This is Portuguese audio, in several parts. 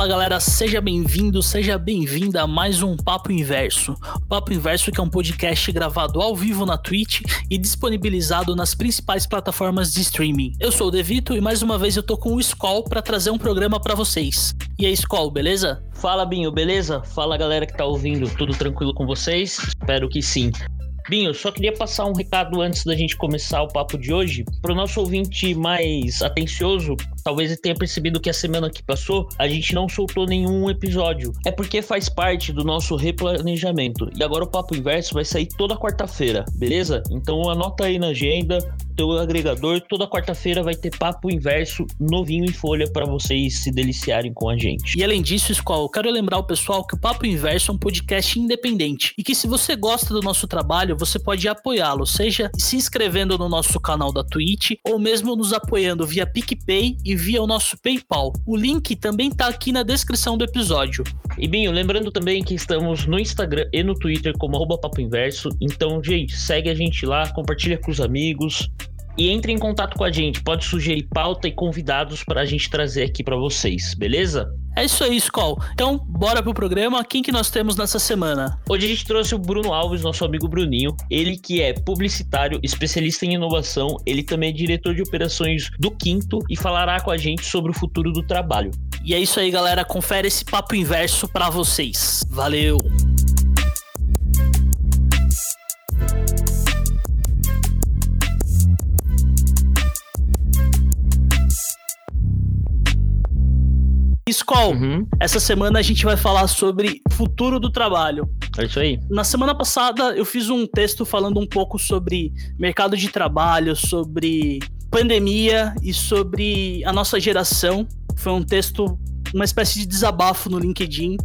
Fala galera, seja bem-vindo, seja bem-vinda a mais um Papo Inverso. Papo Inverso que é um podcast gravado ao vivo na Twitch e disponibilizado nas principais plataformas de streaming. Eu sou o Devito e mais uma vez eu tô com o Skoll para trazer um programa para vocês. E aí, Skoll, beleza? Fala, Binho, beleza? Fala galera que tá ouvindo, tudo tranquilo com vocês? Espero que sim. Binho, só queria passar um recado antes da gente começar o papo de hoje. Para o nosso ouvinte mais atencioso, talvez tenha percebido que a semana que passou a gente não soltou nenhum episódio. É porque faz parte do nosso replanejamento. E agora o Papo Inverso vai sair toda quarta-feira, beleza? Então anota aí na agenda, teu agregador, toda quarta-feira vai ter Papo Inverso novinho em folha para vocês se deliciarem com a gente. E além disso, Skol, eu quero lembrar o pessoal que o Papo Inverso é um podcast independente e que se você gosta do nosso trabalho, você pode apoiá-lo, seja se inscrevendo no nosso canal da Twitch ou mesmo nos apoiando via PicPay e via o nosso PayPal. O link também tá aqui na descrição do episódio. E Binho, lembrando também que estamos no Instagram e no Twitter como Papo Inverso. Então, gente, segue a gente lá, compartilha com os amigos, e entre em contato com a gente. Pode sugerir pauta e convidados para a gente trazer aqui para vocês, beleza? É isso aí, Skol. Então, bora pro programa. Quem que nós temos nessa semana? Hoje a gente trouxe o Bruno Alves, nosso amigo Bruninho. Ele que é publicitário, especialista em inovação. Ele também é diretor de operações do Quinto e falará com a gente sobre o futuro do trabalho. E é isso aí, galera. Confere esse papo inverso para vocês. Valeu! Skol, uhum. essa semana a gente vai falar sobre futuro do trabalho. É isso aí. Na semana passada eu fiz um texto falando um pouco sobre mercado de trabalho, sobre pandemia e sobre a nossa geração. Foi um texto, uma espécie de desabafo no LinkedIn,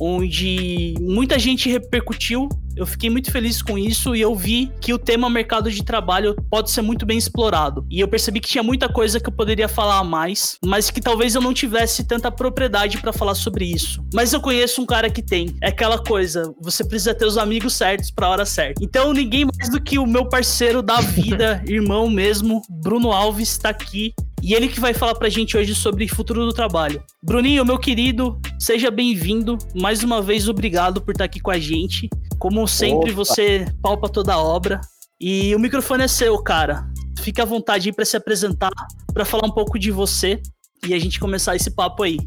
onde muita gente repercutiu eu fiquei muito feliz com isso e eu vi que o tema mercado de trabalho pode ser muito bem explorado. E eu percebi que tinha muita coisa que eu poderia falar a mais, mas que talvez eu não tivesse tanta propriedade para falar sobre isso. Mas eu conheço um cara que tem. É aquela coisa, você precisa ter os amigos certos para a hora certa. Então ninguém mais do que o meu parceiro da vida, irmão mesmo, Bruno Alves, está aqui e ele que vai falar pra gente hoje sobre futuro do trabalho. Bruninho, meu querido, seja bem-vindo. Mais uma vez, obrigado por estar aqui com a gente. Como sempre, Opa. você palpa toda a obra. E o microfone é seu, cara. Fique à vontade para se apresentar, para falar um pouco de você e a gente começar esse papo aí.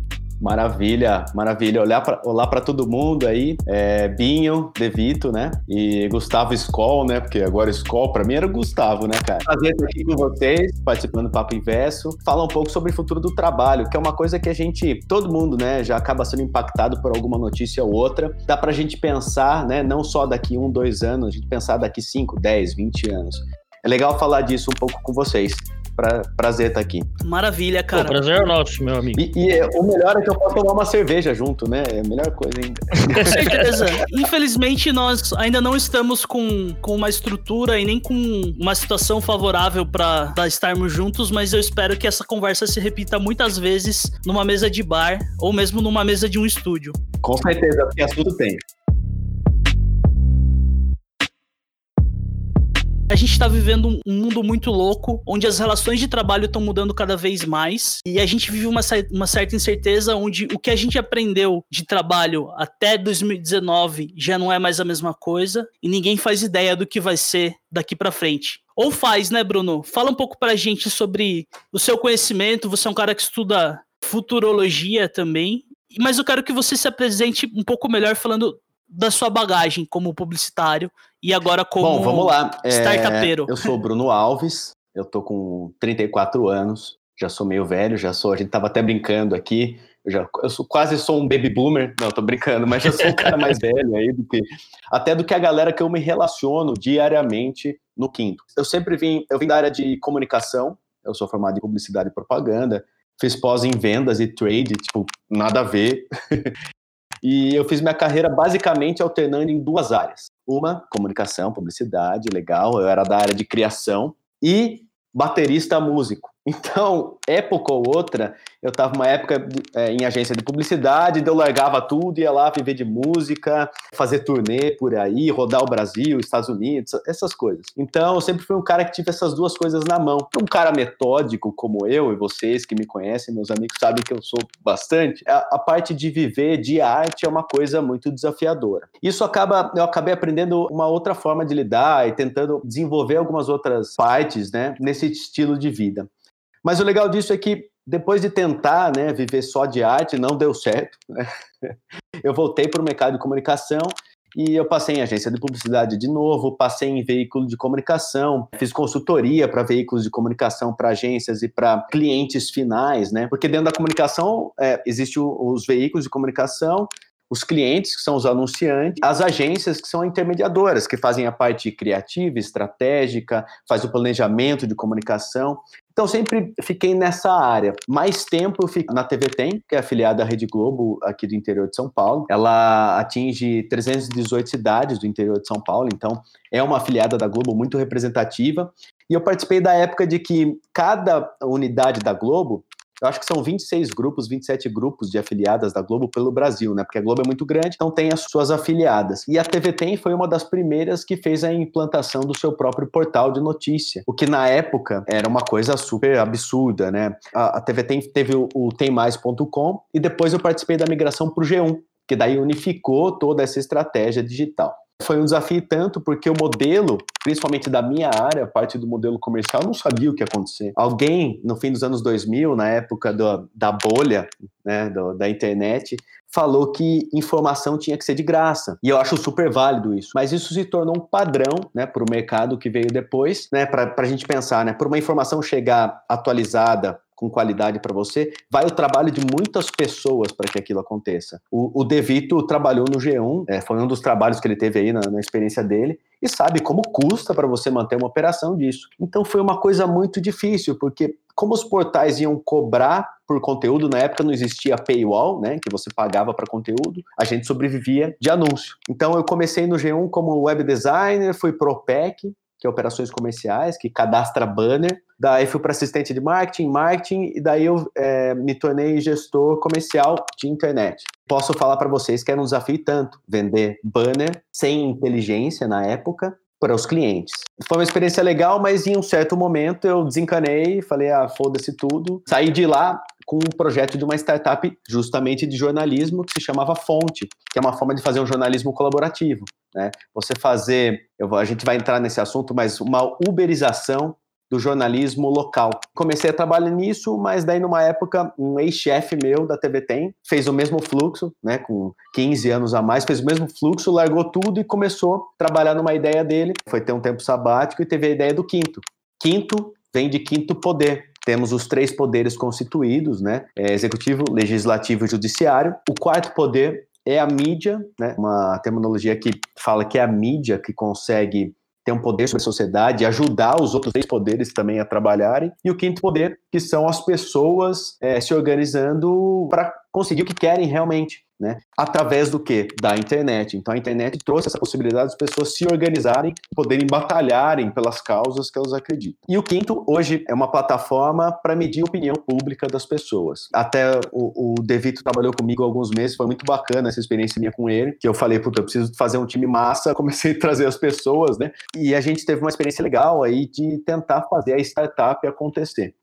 Maravilha, maravilha. Olhar pra, olá para todo mundo aí. É, Binho, Devito, né? E Gustavo Skoll, né? Porque agora Skoll para mim era o Gustavo, né, cara? Prazer estar aqui com vocês, participando do Papo Inverso. Falar um pouco sobre o futuro do trabalho, que é uma coisa que a gente, todo mundo, né, já acaba sendo impactado por alguma notícia ou outra. Dá pra gente pensar, né? Não só daqui um, dois anos, a gente pensar daqui 5, 10, 20 anos. É legal falar disso um pouco com vocês. Pra, prazer estar tá aqui. Maravilha, cara. O prazer é nosso, meu amigo. E, e, o melhor é que eu posso tomar uma cerveja junto, né? É a melhor coisa ainda. Com certeza. Infelizmente, nós ainda não estamos com, com uma estrutura e nem com uma situação favorável para estarmos juntos, mas eu espero que essa conversa se repita muitas vezes numa mesa de bar ou mesmo numa mesa de um estúdio. Com certeza, porque assunto tem. A gente está vivendo um mundo muito louco, onde as relações de trabalho estão mudando cada vez mais, e a gente vive uma, uma certa incerteza onde o que a gente aprendeu de trabalho até 2019 já não é mais a mesma coisa, e ninguém faz ideia do que vai ser daqui para frente. Ou faz, né, Bruno? Fala um pouco para a gente sobre o seu conhecimento. Você é um cara que estuda futurologia também, mas eu quero que você se apresente um pouco melhor falando da sua bagagem como publicitário e agora como Bom, vamos lá. É, startupeiro. É, eu sou Bruno Alves, eu tô com 34 anos, já sou meio velho, já sou, a gente tava até brincando aqui, eu, já, eu sou, quase sou um baby boomer, não, tô brincando, mas já sou um cara mais velho aí do que, até do que a galera que eu me relaciono diariamente no Quinto. Eu sempre vim, eu vim da área de comunicação, eu sou formado em publicidade e propaganda, fiz pós em vendas e trade, tipo, nada a ver. E eu fiz minha carreira basicamente alternando em duas áreas. Uma, comunicação, publicidade, legal, eu era da área de criação, e baterista músico. Então, época ou outra, eu estava uma época é, em agência de publicidade, então eu largava tudo, ia lá viver de música, fazer turnê por aí, rodar o Brasil, Estados Unidos, essas coisas. Então, eu sempre fui um cara que tive essas duas coisas na mão. Um cara metódico como eu e vocês que me conhecem, meus amigos sabem que eu sou bastante, a, a parte de viver de arte é uma coisa muito desafiadora. Isso acaba, eu acabei aprendendo uma outra forma de lidar e tentando desenvolver algumas outras partes, né, nesse estilo de vida. Mas o legal disso é que depois de tentar né, viver só de arte, não deu certo. Né? Eu voltei para o mercado de comunicação e eu passei em agência de publicidade de novo, passei em veículo de comunicação, fiz consultoria para veículos de comunicação, para agências e para clientes finais, né? Porque dentro da comunicação é, existem os veículos de comunicação, os clientes, que são os anunciantes, as agências, que são intermediadoras, que fazem a parte criativa, estratégica, faz o planejamento de comunicação. Então, sempre fiquei nessa área. Mais tempo eu fico na TV Tem, que é afiliada à Rede Globo aqui do interior de São Paulo. Ela atinge 318 cidades do interior de São Paulo, então é uma afiliada da Globo muito representativa. E eu participei da época de que cada unidade da Globo eu acho que são 26 grupos, 27 grupos de afiliadas da Globo pelo Brasil, né? Porque a Globo é muito grande, então tem as suas afiliadas. E a TV Tem foi uma das primeiras que fez a implantação do seu próprio portal de notícia, o que na época era uma coisa super absurda, né? A, a TV Tem teve o, o temmais.com e depois eu participei da migração para o G1, que daí unificou toda essa estratégia digital. Foi um desafio tanto porque o modelo, principalmente da minha área, parte do modelo comercial, não sabia o que ia acontecer. Alguém, no fim dos anos 2000, na época do, da bolha né, do, da internet, falou que informação tinha que ser de graça. E eu acho super válido isso. Mas isso se tornou um padrão né, para o mercado que veio depois, né, para a gente pensar, né, por uma informação chegar atualizada, com qualidade para você, vai o trabalho de muitas pessoas para que aquilo aconteça. O, o De Vito trabalhou no G1, é, foi um dos trabalhos que ele teve aí na, na experiência dele, e sabe como custa para você manter uma operação disso. Então foi uma coisa muito difícil, porque como os portais iam cobrar por conteúdo, na época não existia paywall, né, que você pagava para conteúdo, a gente sobrevivia de anúncio. Então eu comecei no G1 como web designer, fui pro PEC, que é operações comerciais, que cadastra banner. Daí fui para assistente de marketing, marketing, e daí eu é, me tornei gestor comercial de internet. Posso falar para vocês que era um desafio tanto vender banner sem inteligência na época para os clientes. Foi uma experiência legal, mas em um certo momento eu desencanei, falei, ah, foda-se tudo. Saí de lá com um projeto de uma startup justamente de jornalismo que se chamava Fonte, que é uma forma de fazer um jornalismo colaborativo. Né? Você fazer, eu, a gente vai entrar nesse assunto, mas uma uberização do jornalismo local. Comecei a trabalhar nisso, mas daí numa época um ex-chefe meu da TV Tem fez o mesmo fluxo, né, com 15 anos a mais, fez o mesmo fluxo, largou tudo e começou a trabalhar numa ideia dele. Foi ter um tempo sabático e teve a ideia do quinto. Quinto vem de quinto poder. Temos os três poderes constituídos, né? É executivo, legislativo e judiciário. O quarto poder é a mídia, né? Uma terminologia que fala que é a mídia que consegue ter um poder sobre a sociedade ajudar os outros três poderes também a trabalharem. E o quinto poder, que são as pessoas é, se organizando para conseguir o que querem realmente né? Através do que? Da internet. Então a internet trouxe essa possibilidade das pessoas se organizarem, poderem batalharem pelas causas que elas acreditam. E o quinto, hoje, é uma plataforma para medir a opinião pública das pessoas. Até o, o Devito trabalhou comigo há alguns meses, foi muito bacana essa experiência minha com ele, que eu falei, puta, eu preciso fazer um time massa, comecei a trazer as pessoas, né? E a gente teve uma experiência legal aí de tentar fazer a startup acontecer.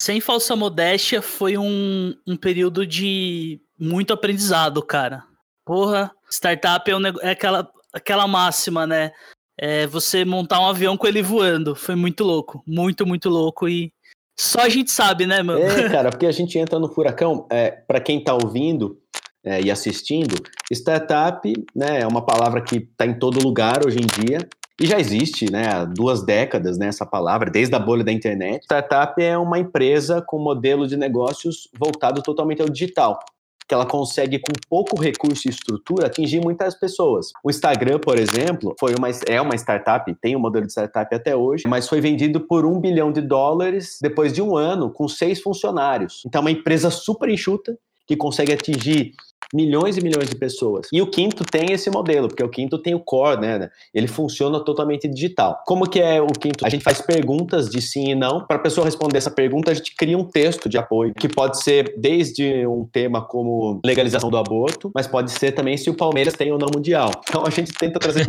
Sem falsa modéstia, foi um, um período de muito aprendizado, cara. Porra, startup é, um, é aquela, aquela máxima, né? É você montar um avião com ele voando. Foi muito louco. Muito, muito louco. E só a gente sabe, né, mano? É, cara, porque a gente entra no furacão. É, para quem tá ouvindo é, e assistindo, startup né, é uma palavra que tá em todo lugar hoje em dia. E já existe, né, há duas décadas, né, essa palavra, desde a bolha da internet. Startup é uma empresa com modelo de negócios voltado totalmente ao digital que ela consegue, com pouco recurso e estrutura, atingir muitas pessoas. O Instagram, por exemplo, foi uma, é uma startup, tem um modelo de startup até hoje, mas foi vendido por um bilhão de dólares depois de um ano, com seis funcionários. Então, é uma empresa super enxuta, que consegue atingir milhões e milhões de pessoas. E o quinto tem esse modelo, porque o quinto tem o core, né? Ele funciona totalmente digital. Como que é o quinto? A gente faz perguntas de sim e não. Para a pessoa responder essa pergunta, a gente cria um texto de apoio, que pode ser desde um tema como legalização do aborto, mas pode ser também se o Palmeiras tem ou não mundial. Então a gente tenta trazer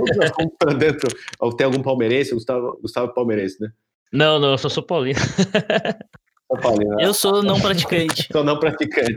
para dentro. Ou tem algum palmeirense, Gustavo, Gustavo Palmeirense, né? Não, não, eu só sou paulino. Eu sou não praticante. sou não praticante.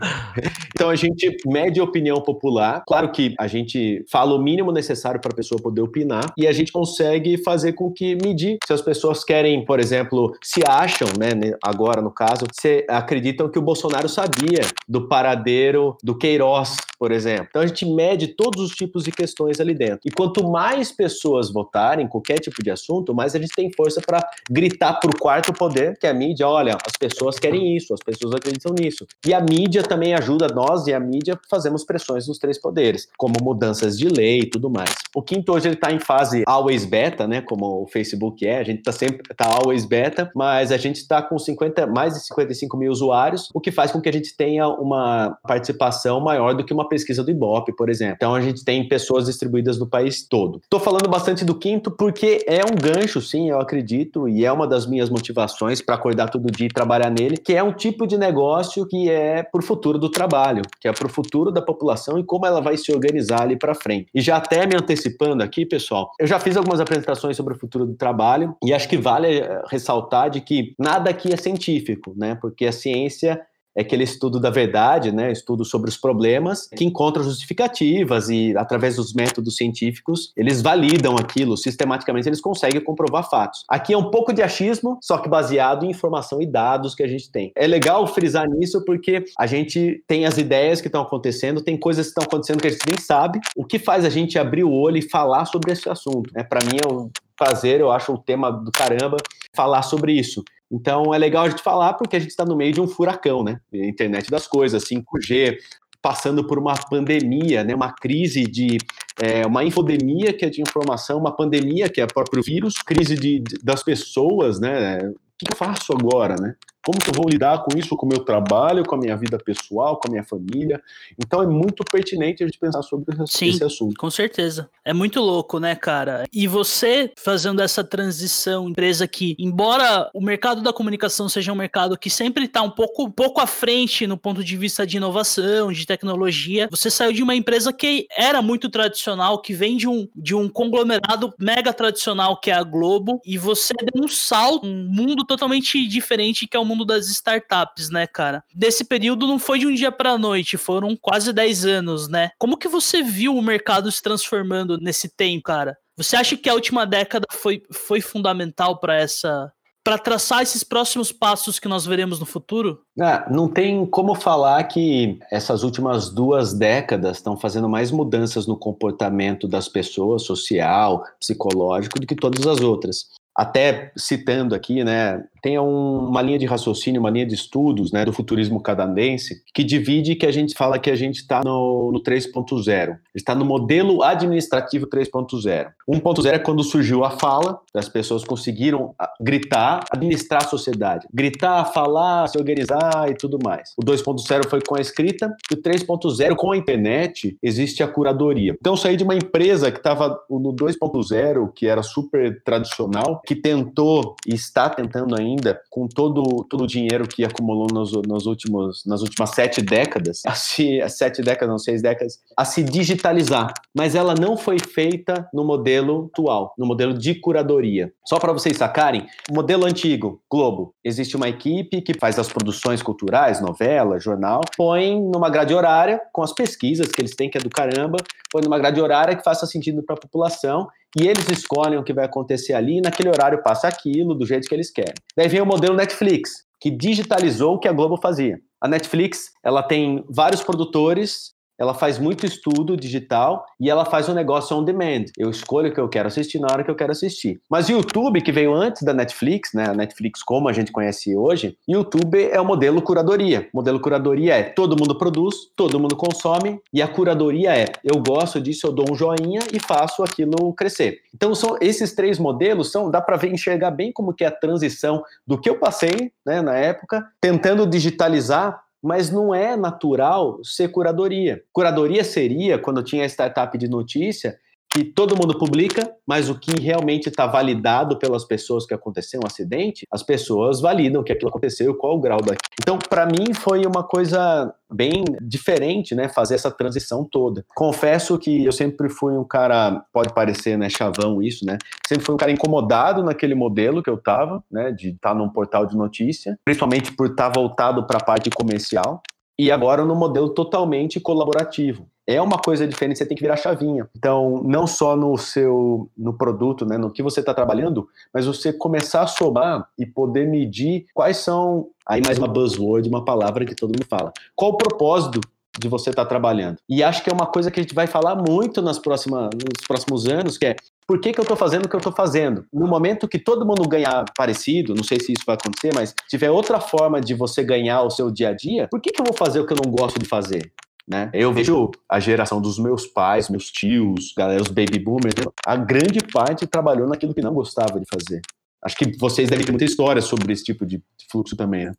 Então a gente mede a opinião popular. Claro que a gente fala o mínimo necessário para a pessoa poder opinar e a gente consegue fazer com que medir se as pessoas querem, por exemplo, se acham, né, agora no caso, se acreditam que o Bolsonaro sabia do paradeiro do Queiroz, por exemplo. Então a gente mede todos os tipos de questões ali dentro. E quanto mais pessoas votarem qualquer tipo de assunto, mais a gente tem força para gritar para o quarto poder, que é a mídia, olha, as pessoas pessoas querem isso, as pessoas acreditam nisso. E a mídia também ajuda nós e a mídia fazemos pressões nos três poderes, como mudanças de lei e tudo mais. O quinto hoje ele está em fase always beta, né, como o Facebook é, a gente está sempre tá always beta, mas a gente está com 50, mais de 55 mil usuários, o que faz com que a gente tenha uma participação maior do que uma pesquisa do Ibope, por exemplo. Então a gente tem pessoas distribuídas no país todo. Estou falando bastante do quinto porque é um gancho, sim, eu acredito, e é uma das minhas motivações para acordar todo dia e trabalhar trabalhar nele, que é um tipo de negócio que é para o futuro do trabalho, que é para o futuro da população e como ela vai se organizar ali para frente. E já até me antecipando aqui, pessoal, eu já fiz algumas apresentações sobre o futuro do trabalho e acho que vale eh, ressaltar de que nada aqui é científico, né? Porque a ciência é aquele estudo da verdade, né, estudo sobre os problemas, que encontra justificativas e, através dos métodos científicos, eles validam aquilo, sistematicamente eles conseguem comprovar fatos. Aqui é um pouco de achismo, só que baseado em informação e dados que a gente tem. É legal frisar nisso porque a gente tem as ideias que estão acontecendo, tem coisas que estão acontecendo que a gente nem sabe, o que faz a gente abrir o olho e falar sobre esse assunto. Né? Para mim é um prazer, eu acho o tema do caramba falar sobre isso. Então é legal a gente falar porque a gente está no meio de um furacão, né? Internet das coisas, 5G, passando por uma pandemia, né? Uma crise de é, uma infodemia que é de informação, uma pandemia que é próprio vírus, crise de, de das pessoas, né? O que eu faço agora, né? Como que eu vou lidar com isso, com o meu trabalho, com a minha vida pessoal, com a minha família? Então é muito pertinente a gente pensar sobre Sim, esse assunto. Com certeza. É muito louco, né, cara? E você fazendo essa transição, empresa que, embora o mercado da comunicação seja um mercado que sempre está um pouco, um pouco à frente no ponto de vista de inovação, de tecnologia, você saiu de uma empresa que era muito tradicional, que vem de um, de um conglomerado mega tradicional que é a Globo, e você deu um salto, um mundo totalmente diferente que é o mundo das startups, né, cara? Desse período não foi de um dia para noite, foram quase 10 anos, né? Como que você viu o mercado se transformando nesse tempo, cara? Você acha que a última década foi, foi fundamental para essa para traçar esses próximos passos que nós veremos no futuro? Ah, não tem como falar que essas últimas duas décadas estão fazendo mais mudanças no comportamento das pessoas, social, psicológico, do que todas as outras até citando aqui, né, tem um, uma linha de raciocínio, uma linha de estudos, né, do futurismo canadense, que divide que a gente fala que a gente está no, no 3.0, está no modelo administrativo 3.0. 1.0 é quando surgiu a fala, as pessoas conseguiram ah, gritar, administrar a sociedade, gritar, falar, se organizar e tudo mais. O 2.0 foi com a escrita e o 3.0 com a internet existe a curadoria. Então saí de uma empresa que estava no 2.0, que era super tradicional, que tentou e está tentando ainda, com todo, todo o dinheiro que acumulou nos, nos últimos, nas últimas sete décadas, se, sete décadas, não, seis décadas, a se digitalizar. Mas ela não foi feita no modelo atual, no modelo de curadoria. Só para vocês sacarem, o modelo antigo, Globo, existe uma equipe que faz as produções culturais, novela, jornal, põe numa grade horária, com as pesquisas que eles têm, que é do caramba, põe numa grade horária que faça sentido para a população e eles escolhem o que vai acontecer ali, e naquele horário passa aquilo, do jeito que eles querem. Daí vem o modelo Netflix, que digitalizou o que a Globo fazia. A Netflix, ela tem vários produtores ela faz muito estudo digital e ela faz um negócio on demand. Eu escolho o que eu quero assistir na hora que eu quero assistir. Mas o YouTube, que veio antes da Netflix, né, a Netflix como a gente conhece hoje, YouTube é o modelo curadoria. O modelo curadoria é todo mundo produz, todo mundo consome e a curadoria é eu gosto disso, eu dou um joinha e faço aquilo crescer. Então são esses três modelos são dá para enxergar bem como que é a transição do que eu passei, né, na época, tentando digitalizar mas não é natural ser curadoria. Curadoria seria quando tinha a startup de notícia que todo mundo publica, mas o que realmente está validado pelas pessoas que aconteceu um acidente, as pessoas validam que aquilo aconteceu, qual o grau daquilo. Então, para mim, foi uma coisa bem diferente, né, fazer essa transição toda. Confesso que eu sempre fui um cara, pode parecer, né, chavão isso, né, sempre fui um cara incomodado naquele modelo que eu tava, né, de estar tá num portal de notícia, principalmente por estar tá voltado para a parte comercial, e agora no modelo totalmente colaborativo é uma coisa diferente, você tem que virar chavinha. Então, não só no seu no produto, né, no que você está trabalhando, mas você começar a somar e poder medir quais são aí mais uma buzzword, uma palavra que todo mundo fala. Qual o propósito de você estar tá trabalhando? E acho que é uma coisa que a gente vai falar muito nas próximas, nos próximos anos, que é por que, que eu estou fazendo o que eu estou fazendo? No momento que todo mundo ganhar parecido, não sei se isso vai acontecer, mas tiver outra forma de você ganhar o seu dia a dia, por que, que eu vou fazer o que eu não gosto de fazer? Né? Eu vejo a geração dos meus pais, meus tios, galera, os baby boomers, a grande parte trabalhou naquilo que não gostava de fazer. Acho que vocês devem ter muita história sobre esse tipo de fluxo também, né?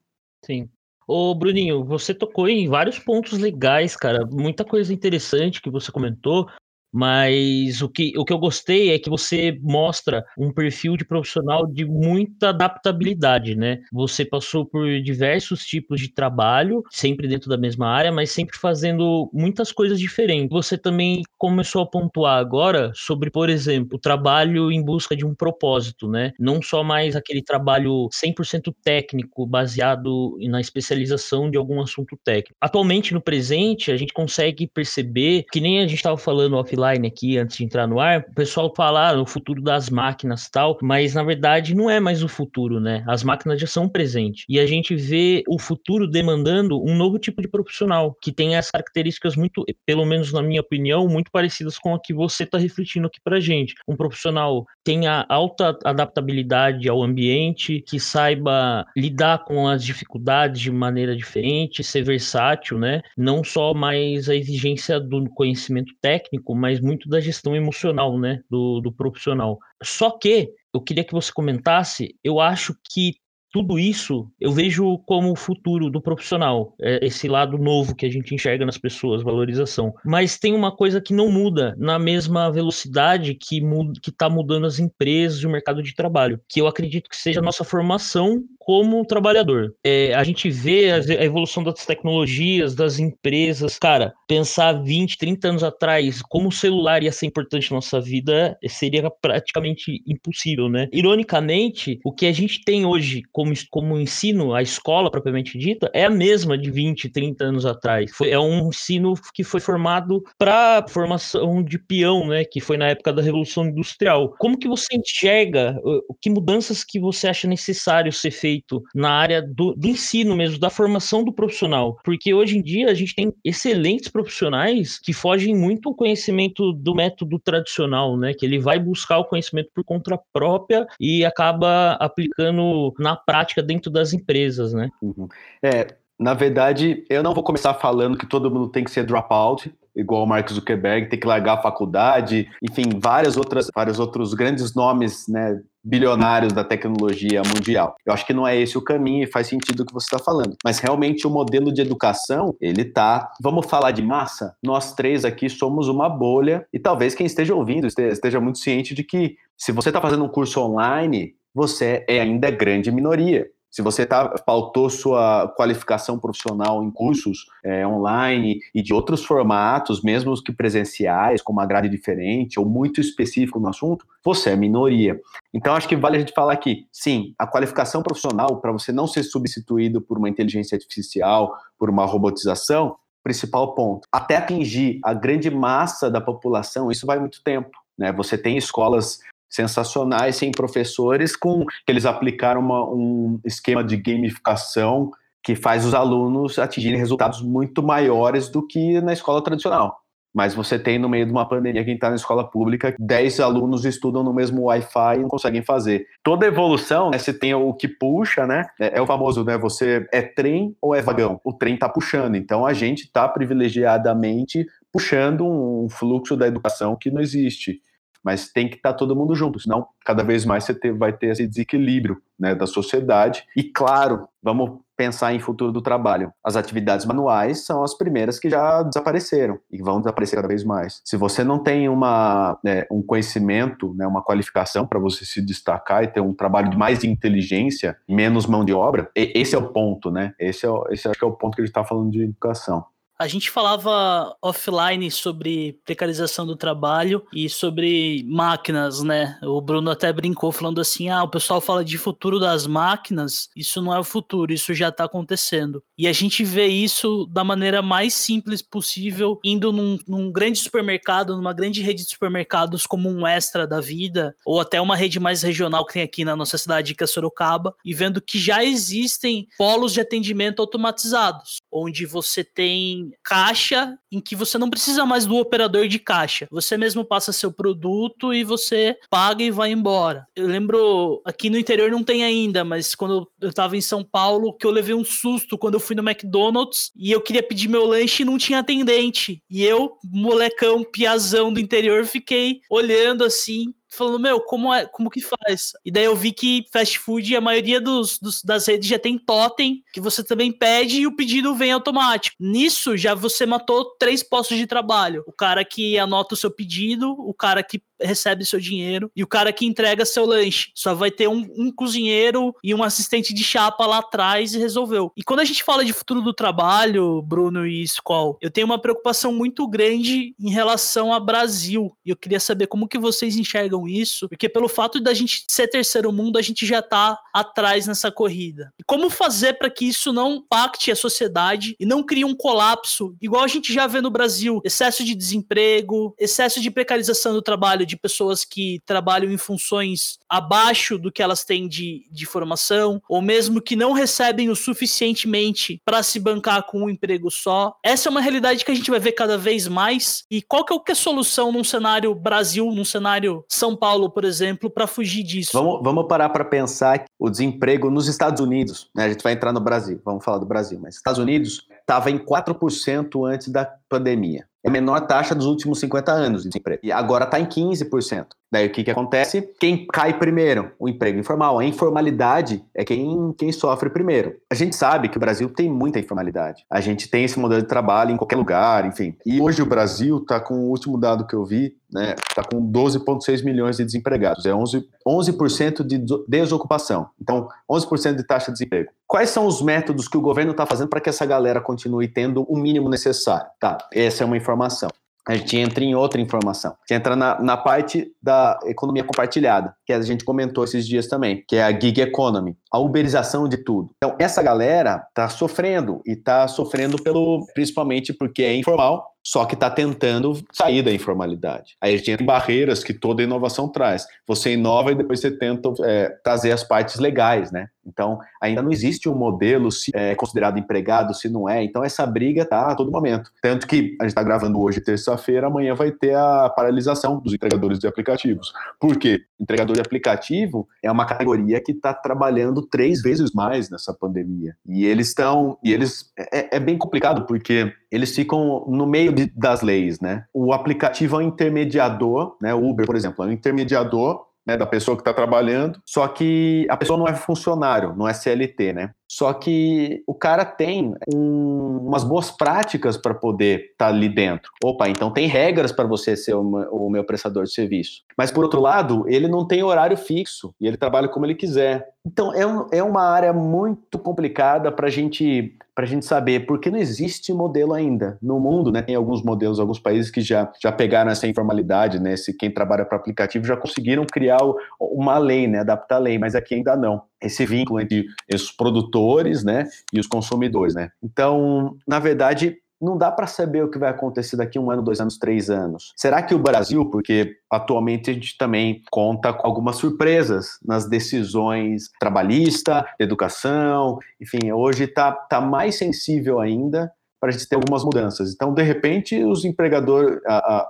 Sim. Ô, Bruninho, você tocou em vários pontos legais, cara. Muita coisa interessante que você comentou. Mas o que, o que eu gostei é que você mostra um perfil de profissional de muita adaptabilidade, né? Você passou por diversos tipos de trabalho, sempre dentro da mesma área, mas sempre fazendo muitas coisas diferentes. Você também começou a pontuar agora sobre, por exemplo, o trabalho em busca de um propósito, né? Não só mais aquele trabalho 100% técnico, baseado na especialização de algum assunto técnico. Atualmente, no presente, a gente consegue perceber que nem a gente estava falando offline offline aqui antes de entrar no ar, o pessoal fala ah, o futuro das máquinas tal, mas na verdade não é mais o futuro, né? As máquinas já são presente. E a gente vê o futuro demandando um novo tipo de profissional, que tem as características muito, pelo menos na minha opinião, muito parecidas com a que você está refletindo aqui pra gente. Um profissional tenha alta adaptabilidade ao ambiente, que saiba lidar com as dificuldades de maneira diferente, ser versátil, né? Não só mais a exigência do conhecimento técnico, mas mas muito da gestão emocional, né, do, do profissional. Só que eu queria que você comentasse, eu acho que tudo isso eu vejo como o futuro do profissional, é esse lado novo que a gente enxerga nas pessoas, valorização. Mas tem uma coisa que não muda na mesma velocidade que está mudando as empresas e o mercado de trabalho, que eu acredito que seja a nossa formação como trabalhador. É, a gente vê a evolução das tecnologias, das empresas. Cara, pensar 20, 30 anos atrás como o celular ia ser importante na nossa vida seria praticamente impossível, né? Ironicamente, o que a gente tem hoje como, como ensino, a escola propriamente dita, é a mesma de 20, 30 anos atrás. Foi, é um ensino que foi formado para formação de peão, né? Que foi na época da Revolução Industrial. Como que você enxerga, que mudanças que você acha necessário ser feito feito na área do, do, ensino mesmo, da formação do profissional. Porque hoje em dia a gente tem excelentes profissionais que fogem muito o conhecimento do método tradicional, né? Que ele vai buscar o conhecimento por conta própria e acaba aplicando na prática dentro das empresas, né? Uhum. É, na verdade, eu não vou começar falando que todo mundo tem que ser dropout, igual o Mark Zuckerberg, tem que largar a faculdade, enfim, várias outras, vários outros grandes nomes, né, bilionários da tecnologia mundial. Eu acho que não é esse o caminho e faz sentido o que você está falando. Mas realmente o modelo de educação, ele tá. Vamos falar de massa? Nós três aqui somos uma bolha e talvez quem esteja ouvindo esteja muito ciente de que se você está fazendo um curso online, você é ainda grande minoria. Se você tá, pautou sua qualificação profissional em cursos é, online e de outros formatos, mesmo que presenciais, com uma grade diferente ou muito específico no assunto, você é minoria. Então, acho que vale a gente falar aqui, sim, a qualificação profissional, para você não ser substituído por uma inteligência artificial, por uma robotização, principal ponto. Até atingir a grande massa da população, isso vai muito tempo. Né? Você tem escolas sensacionais sem professores com que eles aplicaram uma, um esquema de gamificação que faz os alunos atingirem resultados muito maiores do que na escola tradicional. Mas você tem no meio de uma pandemia quem está na escola pública, 10 alunos estudam no mesmo Wi-Fi e não conseguem fazer. Toda evolução, né, você tem o que puxa, né? É, é o famoso, né? Você é trem ou é vagão? O trem está puxando. Então a gente está privilegiadamente puxando um fluxo da educação que não existe mas tem que estar tá todo mundo junto, senão cada vez mais você ter, vai ter esse desequilíbrio né, da sociedade. E claro, vamos pensar em futuro do trabalho. As atividades manuais são as primeiras que já desapareceram e vão desaparecer cada vez mais. Se você não tem uma, é, um conhecimento, né, uma qualificação para você se destacar e ter um trabalho de mais inteligência, menos mão de obra, esse é o ponto, né? Esse, é esse acho que é o ponto que a gente está falando de educação. A gente falava offline sobre precarização do trabalho e sobre máquinas, né? O Bruno até brincou falando assim: ah, o pessoal fala de futuro das máquinas, isso não é o futuro, isso já está acontecendo. E a gente vê isso da maneira mais simples possível, indo num, num grande supermercado, numa grande rede de supermercados como um extra da vida, ou até uma rede mais regional que tem aqui na nossa cidade, que é Sorocaba, e vendo que já existem polos de atendimento automatizados, onde você tem caixa em que você não precisa mais do operador de caixa. Você mesmo passa seu produto e você paga e vai embora. Eu lembro, aqui no interior não tem ainda, mas quando eu tava em São Paulo, que eu levei um susto quando eu fui no McDonald's e eu queria pedir meu lanche e não tinha atendente. E eu, molecão, piazão do interior, fiquei olhando assim, falando, meu, como é, como que faz? E daí eu vi que fast food, a maioria dos, dos, das redes já tem totem, que você também pede e o pedido vem automático. Nisso já você matou três postos de trabalho. O cara que anota o seu pedido, o cara que recebe seu dinheiro e o cara que entrega seu lanche. Só vai ter um, um cozinheiro e um assistente de chapa lá atrás e resolveu. E quando a gente fala de futuro do trabalho, Bruno e Skoll, eu tenho uma preocupação muito grande em relação ao Brasil. E eu queria saber como que vocês enxergam isso, porque pelo fato da gente ser terceiro mundo, a gente já tá atrás nessa corrida. E como fazer para que isso não impacte a sociedade e não crie um colapso, igual a gente já vê no Brasil, excesso de desemprego, excesso de precarização do trabalho de pessoas que trabalham em funções abaixo do que elas têm de, de formação, ou mesmo que não recebem o suficientemente para se bancar com um emprego só. Essa é uma realidade que a gente vai ver cada vez mais. E qual que é, que é a solução num cenário Brasil, num cenário São Paulo, por exemplo, para fugir disso? Vamos, vamos parar para pensar que o desemprego nos Estados Unidos, né? A gente vai entrar no Brasil, vamos falar do Brasil, mas Estados Unidos estava em 4% antes da pandemia. É a menor taxa dos últimos 50 anos de desemprego. E agora está em 15%. Daí o que, que acontece? Quem cai primeiro? O emprego informal. A informalidade é quem, quem sofre primeiro. A gente sabe que o Brasil tem muita informalidade. A gente tem esse modelo de trabalho em qualquer lugar, enfim. E hoje o Brasil está com o último dado que eu vi, né? Está com 12,6 milhões de desempregados. É 11%, 11 de desocupação. Então, 11% de taxa de desemprego. Quais são os métodos que o governo está fazendo para que essa galera continue tendo o mínimo necessário? Tá, essa é uma informação a gente entra em outra informação, que entra na, na parte da economia compartilhada, que a gente comentou esses dias também, que é a gig economy, a uberização de tudo. Então, essa galera está sofrendo, e está sofrendo pelo principalmente porque é informal, só que está tentando sair da informalidade. Aí a gente entra em barreiras que toda inovação traz. Você inova e depois você tenta é, trazer as partes legais, né? Então, ainda não existe um modelo se é considerado empregado, se não é. Então, essa briga tá a todo momento. Tanto que a gente está gravando hoje, terça-feira, amanhã vai ter a paralisação dos entregadores de aplicativos. Por quê? Entregador de aplicativo é uma categoria que está trabalhando três vezes mais nessa pandemia. E eles estão. E eles. É, é, bem complicado, porque eles ficam no meio de, das leis, né? O aplicativo é um intermediador, né? O Uber, por exemplo, é um intermediador né, da pessoa que está trabalhando, só que a pessoa não é funcionário, não é CLT, né? Só que o cara tem um, umas boas práticas para poder estar tá ali dentro. Opa, então tem regras para você ser o, o meu prestador de serviço. Mas por outro lado, ele não tem horário fixo e ele trabalha como ele quiser. Então é, um, é uma área muito complicada para gente, a gente saber, porque não existe modelo ainda. No mundo, né, tem alguns modelos, alguns países que já, já pegaram essa informalidade, né, se quem trabalha para aplicativo já conseguiram criar uma lei, né, adaptar a lei, mas aqui ainda não esse vínculo entre os produtores, né, e os consumidores, né. Então, na verdade, não dá para saber o que vai acontecer daqui um ano, dois anos, três anos. Será que o Brasil, porque atualmente a gente também conta com algumas surpresas nas decisões trabalhista, educação, enfim, hoje está tá mais sensível ainda para a gente ter algumas mudanças. Então, de repente, os empregadores,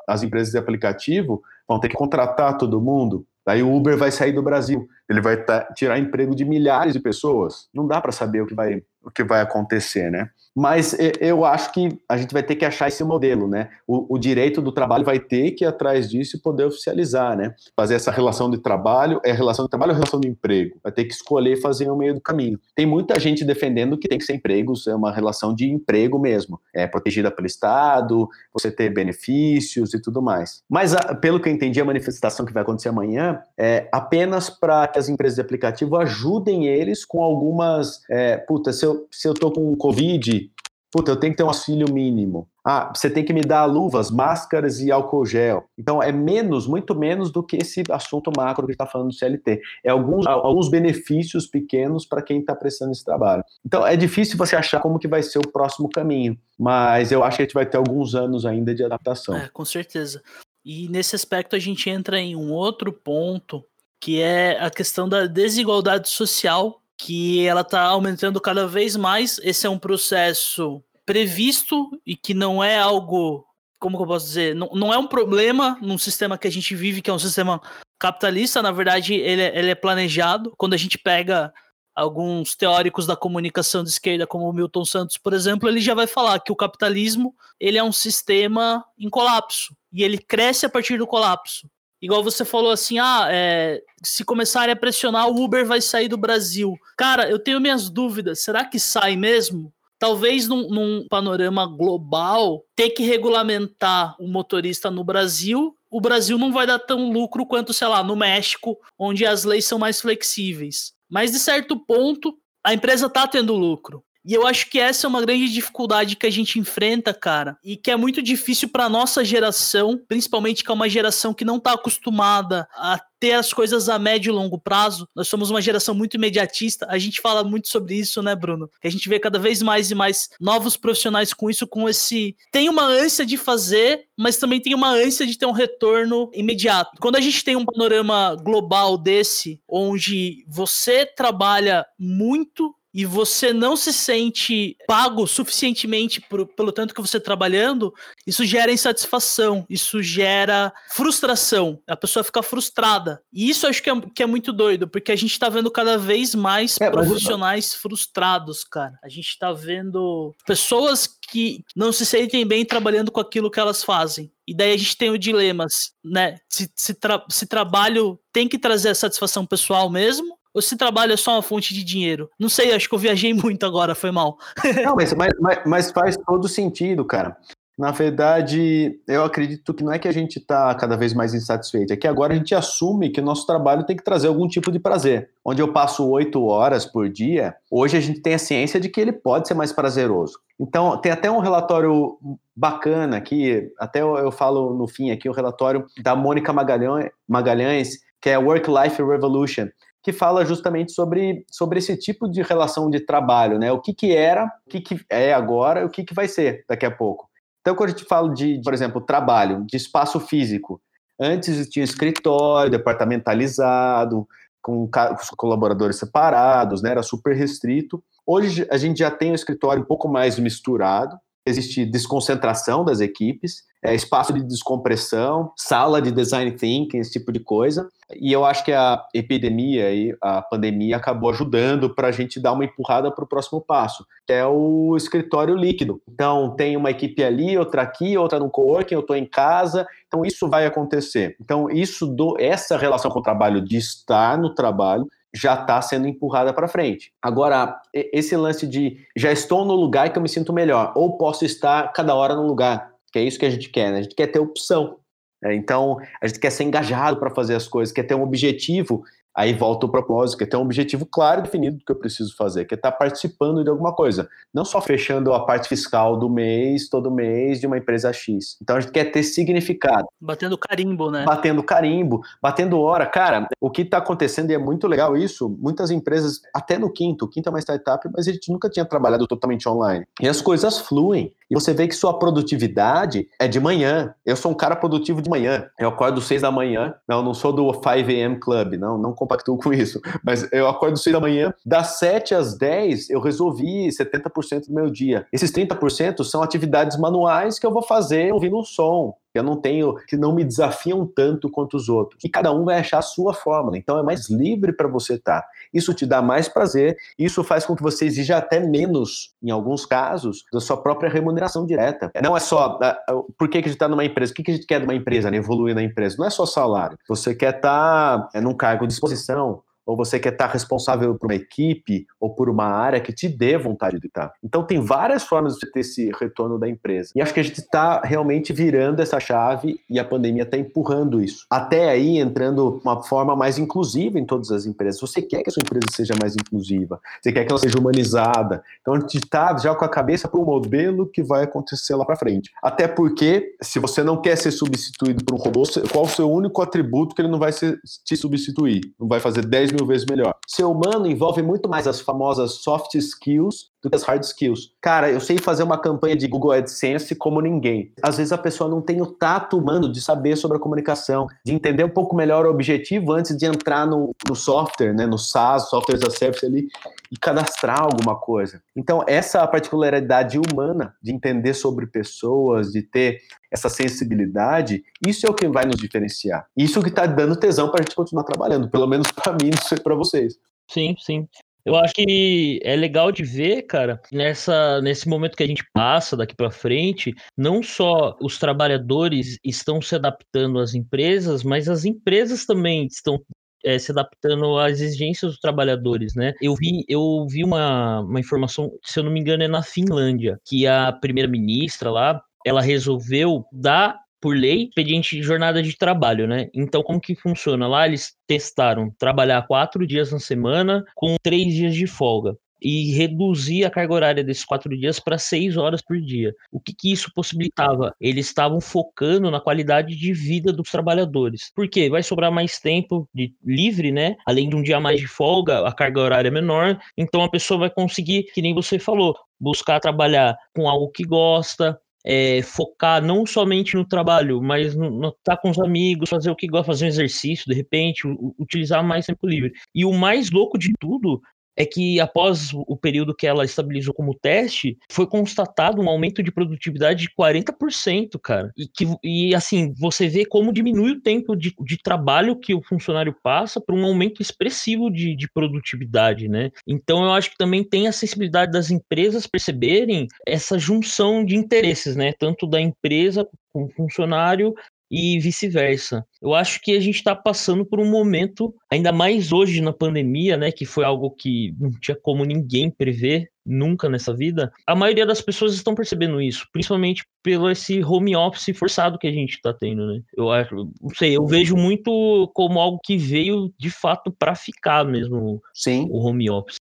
as empresas de aplicativo vão ter que contratar todo mundo, Daí o Uber vai sair do Brasil, ele vai tirar emprego de milhares de pessoas. Não dá para saber o que vai, o que vai acontecer, né? Mas eu acho que a gente vai ter que achar esse modelo, né? O, o, direito do trabalho vai ter que ir atrás disso e poder oficializar, né? Fazer essa relação de trabalho, é relação de trabalho ou relação de emprego? Vai ter que escolher fazer o meio do caminho. Tem muita gente defendendo que tem que ser empregos, é uma relação de emprego mesmo. É protegida pelo Estado, você ter benefícios e tudo mais. Mas, a, pelo que eu entendi, a manifestação que vai acontecer amanhã é apenas para que as empresas de aplicativo ajudem eles com algumas. É, puta, se eu, se eu tô com Covid Puta, eu tenho que ter um auxílio mínimo. Ah, você tem que me dar luvas, máscaras e álcool gel. Então, é menos, muito menos do que esse assunto macro que está falando do CLT. É alguns, alguns benefícios pequenos para quem está prestando esse trabalho. Então, é difícil você achar como que vai ser o próximo caminho, mas eu acho que a gente vai ter alguns anos ainda de adaptação. É, com certeza. E nesse aspecto a gente entra em um outro ponto, que é a questão da desigualdade social que ela está aumentando cada vez mais. Esse é um processo previsto e que não é algo, como eu posso dizer, não, não é um problema num sistema que a gente vive, que é um sistema capitalista. Na verdade, ele, é, ele é planejado. Quando a gente pega alguns teóricos da comunicação de esquerda, como o Milton Santos, por exemplo, ele já vai falar que o capitalismo ele é um sistema em colapso e ele cresce a partir do colapso. Igual você falou assim, ah, é, se começarem a pressionar, o Uber vai sair do Brasil. Cara, eu tenho minhas dúvidas. Será que sai mesmo? Talvez num, num panorama global, ter que regulamentar o motorista no Brasil, o Brasil não vai dar tão lucro quanto, sei lá, no México, onde as leis são mais flexíveis. Mas de certo ponto, a empresa está tendo lucro. E eu acho que essa é uma grande dificuldade que a gente enfrenta, cara, e que é muito difícil para nossa geração, principalmente que é uma geração que não está acostumada a ter as coisas a médio e longo prazo. Nós somos uma geração muito imediatista. A gente fala muito sobre isso, né, Bruno? Que a gente vê cada vez mais e mais novos profissionais com isso, com esse. Tem uma ânsia de fazer, mas também tem uma ânsia de ter um retorno imediato. Quando a gente tem um panorama global desse, onde você trabalha muito e você não se sente pago suficientemente por, pelo tanto que você está trabalhando, isso gera insatisfação, isso gera frustração. A pessoa fica frustrada. E isso acho que é, que é muito doido, porque a gente está vendo cada vez mais é, profissionais frustrados, cara. A gente está vendo pessoas que não se sentem bem trabalhando com aquilo que elas fazem. E daí a gente tem o dilema, né? Se, se, tra se trabalho tem que trazer a satisfação pessoal mesmo, ou se trabalho é só uma fonte de dinheiro? Não sei, acho que eu viajei muito agora, foi mal. Não, mas, mas, mas faz todo sentido, cara. Na verdade, eu acredito que não é que a gente está cada vez mais insatisfeito, é que agora a gente assume que o nosso trabalho tem que trazer algum tipo de prazer. Onde eu passo oito horas por dia, hoje a gente tem a ciência de que ele pode ser mais prazeroso. Então, tem até um relatório bacana aqui, até eu falo no fim aqui, o um relatório da Mônica Magalhães, Magalhães que é Work Life Revolution que fala justamente sobre, sobre esse tipo de relação de trabalho, né? O que, que era, o que, que é agora, o que, que vai ser daqui a pouco. Então, quando a gente fala de, por exemplo, trabalho, de espaço físico, antes tinha escritório departamentalizado, com os colaboradores separados, né? Era super restrito. Hoje a gente já tem o escritório um pouco mais misturado, existe desconcentração das equipes, é, espaço de descompressão, sala de design thinking, esse tipo de coisa. E eu acho que a epidemia e a pandemia acabou ajudando para a gente dar uma empurrada para o próximo passo, que é o escritório líquido. Então, tem uma equipe ali, outra aqui, outra no coworking, eu estou em casa. Então, isso vai acontecer. Então, isso do, essa relação com o trabalho, de estar no trabalho, já está sendo empurrada para frente. Agora, esse lance de já estou no lugar que eu me sinto melhor, ou posso estar cada hora no lugar, que é isso que a gente quer, né? A gente quer ter opção. Né? Então, a gente quer ser engajado para fazer as coisas, quer ter um objetivo Aí volta o propósito, que é ter um objetivo claro e definido do que eu preciso fazer, que é estar participando de alguma coisa. Não só fechando a parte fiscal do mês, todo mês, de uma empresa X. Então a gente quer ter significado. Batendo carimbo, né? Batendo carimbo, batendo hora. Cara, o que está acontecendo, e é muito legal isso, muitas empresas, até no Quinto, o Quinto é uma startup, mas a gente nunca tinha trabalhado totalmente online. E as coisas fluem. E você vê que sua produtividade é de manhã. Eu sou um cara produtivo de manhã. Eu acordo seis da manhã. Não, não sou do 5 a.m. Club. Não, não compactuo com isso. Mas eu acordo seis da manhã. Das sete às dez, eu resolvi 70% do meu dia. Esses 30% são atividades manuais que eu vou fazer ouvindo um som. Eu não tenho, que não me desafiam tanto quanto os outros. E cada um vai achar a sua fórmula. Então é mais livre para você estar. Tá. Isso te dá mais prazer, isso faz com que você exija até menos, em alguns casos, da sua própria remuneração direta. Não é só ah, ah, por que, que a gente está numa empresa, o que, que a gente quer de uma empresa, né? evoluir na empresa. Não é só salário. Você quer estar tá, é, num cargo de exposição, ou você quer estar responsável por uma equipe ou por uma área que te dê vontade de estar. Então tem várias formas de ter esse retorno da empresa. E acho que a gente está realmente virando essa chave e a pandemia está empurrando isso. Até aí entrando uma forma mais inclusiva em todas as empresas. Você quer que a sua empresa seja mais inclusiva, você quer que ela seja humanizada. Então a gente está já com a cabeça para o modelo que vai acontecer lá para frente. Até porque se você não quer ser substituído por um robô, qual o seu único atributo que ele não vai te substituir? Não vai fazer 10 mil mil vezes melhor. Ser humano envolve muito mais as famosas soft skills do que as hard skills. Cara, eu sei fazer uma campanha de Google AdSense como ninguém. Às vezes a pessoa não tem o tato humano de saber sobre a comunicação, de entender um pouco melhor o objetivo antes de entrar no, no software, né, no SaaS, software as service ali, e cadastrar alguma coisa. Então, essa particularidade humana de entender sobre pessoas, de ter essa sensibilidade, isso é o que vai nos diferenciar. Isso que está dando tesão para a gente continuar trabalhando, pelo menos para mim, sei para vocês. Sim, sim. Eu acho que é legal de ver, cara, nessa, nesse momento que a gente passa daqui para frente, não só os trabalhadores estão se adaptando às empresas, mas as empresas também estão é, se adaptando às exigências dos trabalhadores, né? Eu vi, eu vi uma, uma informação, se eu não me engano, é na Finlândia, que a primeira-ministra lá, ela resolveu dar por lei, expediente de jornada de trabalho, né? Então, como que funciona? Lá eles testaram trabalhar quatro dias na semana com três dias de folga e reduzir a carga horária desses quatro dias para seis horas por dia. O que, que isso possibilitava? Eles estavam focando na qualidade de vida dos trabalhadores. Por quê? Vai sobrar mais tempo de livre, né? Além de um dia mais de folga, a carga horária é menor, então a pessoa vai conseguir, que nem você falou, buscar trabalhar com algo que gosta, é, focar não somente no trabalho, mas estar tá com os amigos, fazer o que gosta, fazer um exercício, de repente, utilizar mais tempo livre. E o mais louco de tudo é que após o período que ela estabilizou como teste, foi constatado um aumento de produtividade de 40%, cara. E, que, e assim, você vê como diminui o tempo de, de trabalho que o funcionário passa para um aumento expressivo de, de produtividade, né? Então eu acho que também tem a sensibilidade das empresas perceberem essa junção de interesses, né? Tanto da empresa com o funcionário e vice-versa. Eu acho que a gente está passando por um momento, ainda mais hoje na pandemia, né, que foi algo que não tinha como ninguém prever nunca nessa vida. A maioria das pessoas estão percebendo isso, principalmente pelo esse home office forçado que a gente está tendo, né? Eu acho, não sei, eu vejo muito como algo que veio de fato para ficar mesmo. Sim. O home office.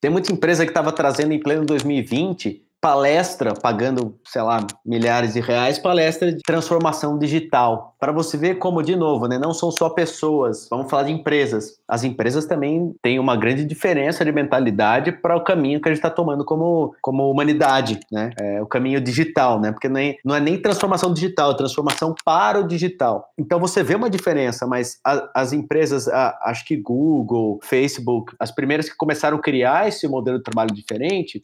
Tem muita empresa que estava trazendo em pleno 2020 palestra, pagando, sei lá, milhares de reais, palestra de transformação digital. Para você ver como, de novo, né, não são só pessoas, vamos falar de empresas. As empresas também têm uma grande diferença de mentalidade para o caminho que a gente está tomando como, como humanidade, né? É, o caminho digital, né? Porque não é, não é nem transformação digital, é transformação para o digital. Então você vê uma diferença, mas a, as empresas, a, acho que Google, Facebook, as primeiras que começaram a criar esse modelo de trabalho diferente,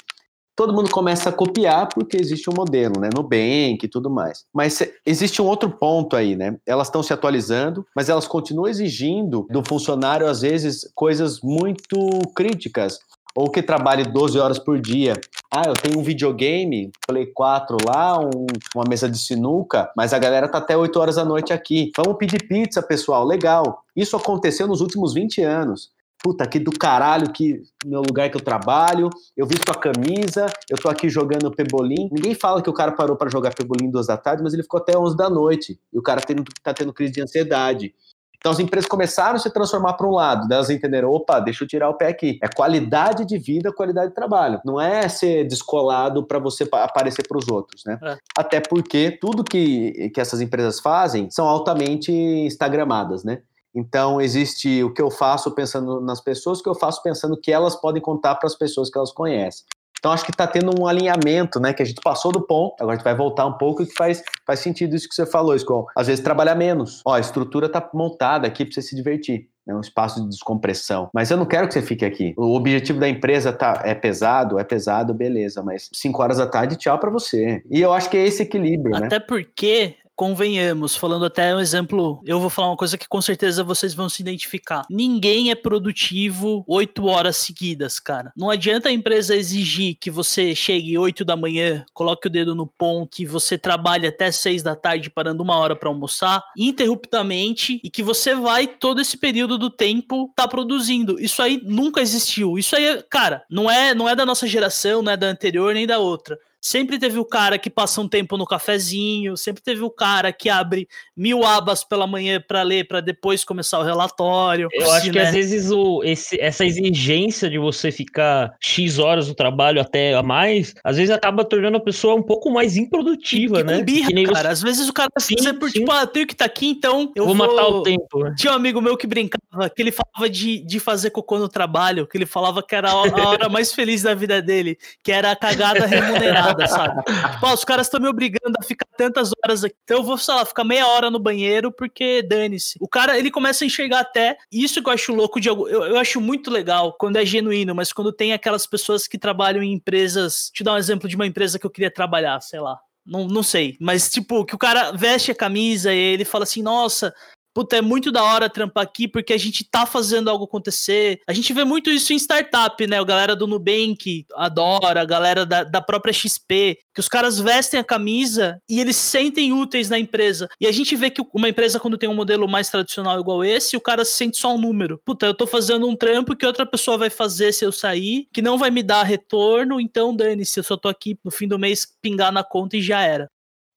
todo mundo começa a copiar porque existe um modelo, né? Nubank e tudo mais. Mas existe um outro ponto aí, né? Elas estão se atualizando, mas elas continuam exigindo do funcionário, às vezes, coisas muito críticas. Ou que trabalhe 12 horas por dia. Ah, eu tenho um videogame, Play 4 lá, um, uma mesa de sinuca, mas a galera tá até 8 horas da noite aqui. Vamos pedir pizza, pessoal, legal. Isso aconteceu nos últimos 20 anos puta, aqui do caralho, que meu lugar que eu trabalho, eu visto a camisa, eu tô aqui jogando pebolim. Ninguém fala que o cara parou para jogar pebolim duas da tarde, mas ele ficou até 11 da noite. E o cara tendo, tá tendo crise de ansiedade. Então as empresas começaram a se transformar para um lado, elas entenderam, opa, deixa eu tirar o pé aqui. É qualidade de vida, qualidade de trabalho. Não é ser descolado para você aparecer para os outros, né? É. Até porque tudo que, que essas empresas fazem são altamente instagramadas, né? Então, existe o que eu faço pensando nas pessoas, o que eu faço pensando que elas podem contar para as pessoas que elas conhecem. Então, acho que está tendo um alinhamento, né? Que a gente passou do ponto, agora a gente vai voltar um pouco e que faz, faz sentido isso que você falou, Scott. Às vezes, trabalhar menos. Ó, a estrutura está montada aqui para você se divertir. É um espaço de descompressão. Mas eu não quero que você fique aqui. O objetivo da empresa tá, é pesado, é pesado, beleza. Mas 5 horas da tarde, tchau para você. E eu acho que é esse equilíbrio, Até né? Até porque convenhamos, falando até um exemplo, eu vou falar uma coisa que com certeza vocês vão se identificar. Ninguém é produtivo oito horas seguidas, cara. Não adianta a empresa exigir que você chegue oito da manhã, coloque o dedo no ponto, que você trabalhe até seis da tarde, parando uma hora para almoçar, interruptamente, e que você vai todo esse período do tempo tá produzindo. Isso aí nunca existiu. Isso aí, cara, não é, não é da nossa geração, não é da anterior nem da outra. Sempre teve o cara que passa um tempo no cafezinho, sempre teve o cara que abre mil abas pela manhã para ler, para depois começar o relatório. Eu acho que né? às vezes o, esse, essa exigência de você ficar X horas no trabalho até a mais, às vezes acaba tornando a pessoa um pouco mais improdutiva, e, né? Birra, cara. Você... Às vezes o cara sim, por tipo, ah, tenho que estar tá aqui, então eu vou, vou matar o tempo. Né? Tinha um amigo meu que brincava, que ele falava de, de fazer cocô no trabalho, que ele falava que era a hora mais feliz da vida dele, que era a cagada remunerada nada, sabe? tipo, os caras estão me obrigando a ficar tantas horas aqui. Então eu vou, sei lá, ficar meia hora no banheiro porque dane-se. O cara, ele começa a enxergar até. Isso que eu acho louco de algo. Eu, eu acho muito legal quando é genuíno, mas quando tem aquelas pessoas que trabalham em empresas. Te dar um exemplo de uma empresa que eu queria trabalhar, sei lá. Não, não sei. Mas, tipo, que o cara veste a camisa e ele fala assim: nossa, puta, é muito da hora trampar aqui porque a gente tá fazendo algo acontecer. A gente vê muito isso em startup, né? A galera do Nubank adora, a galera da, da própria XP, que os caras vestem a camisa e eles se sentem úteis na empresa. E a gente vê que uma empresa, quando tem um modelo mais tradicional igual esse, o cara se sente só um número. Puta, eu tô fazendo um trampo que outra pessoa vai fazer se eu sair, que não vai me dar retorno, então dane-se, eu só tô aqui no fim do mês pingar na conta e já era.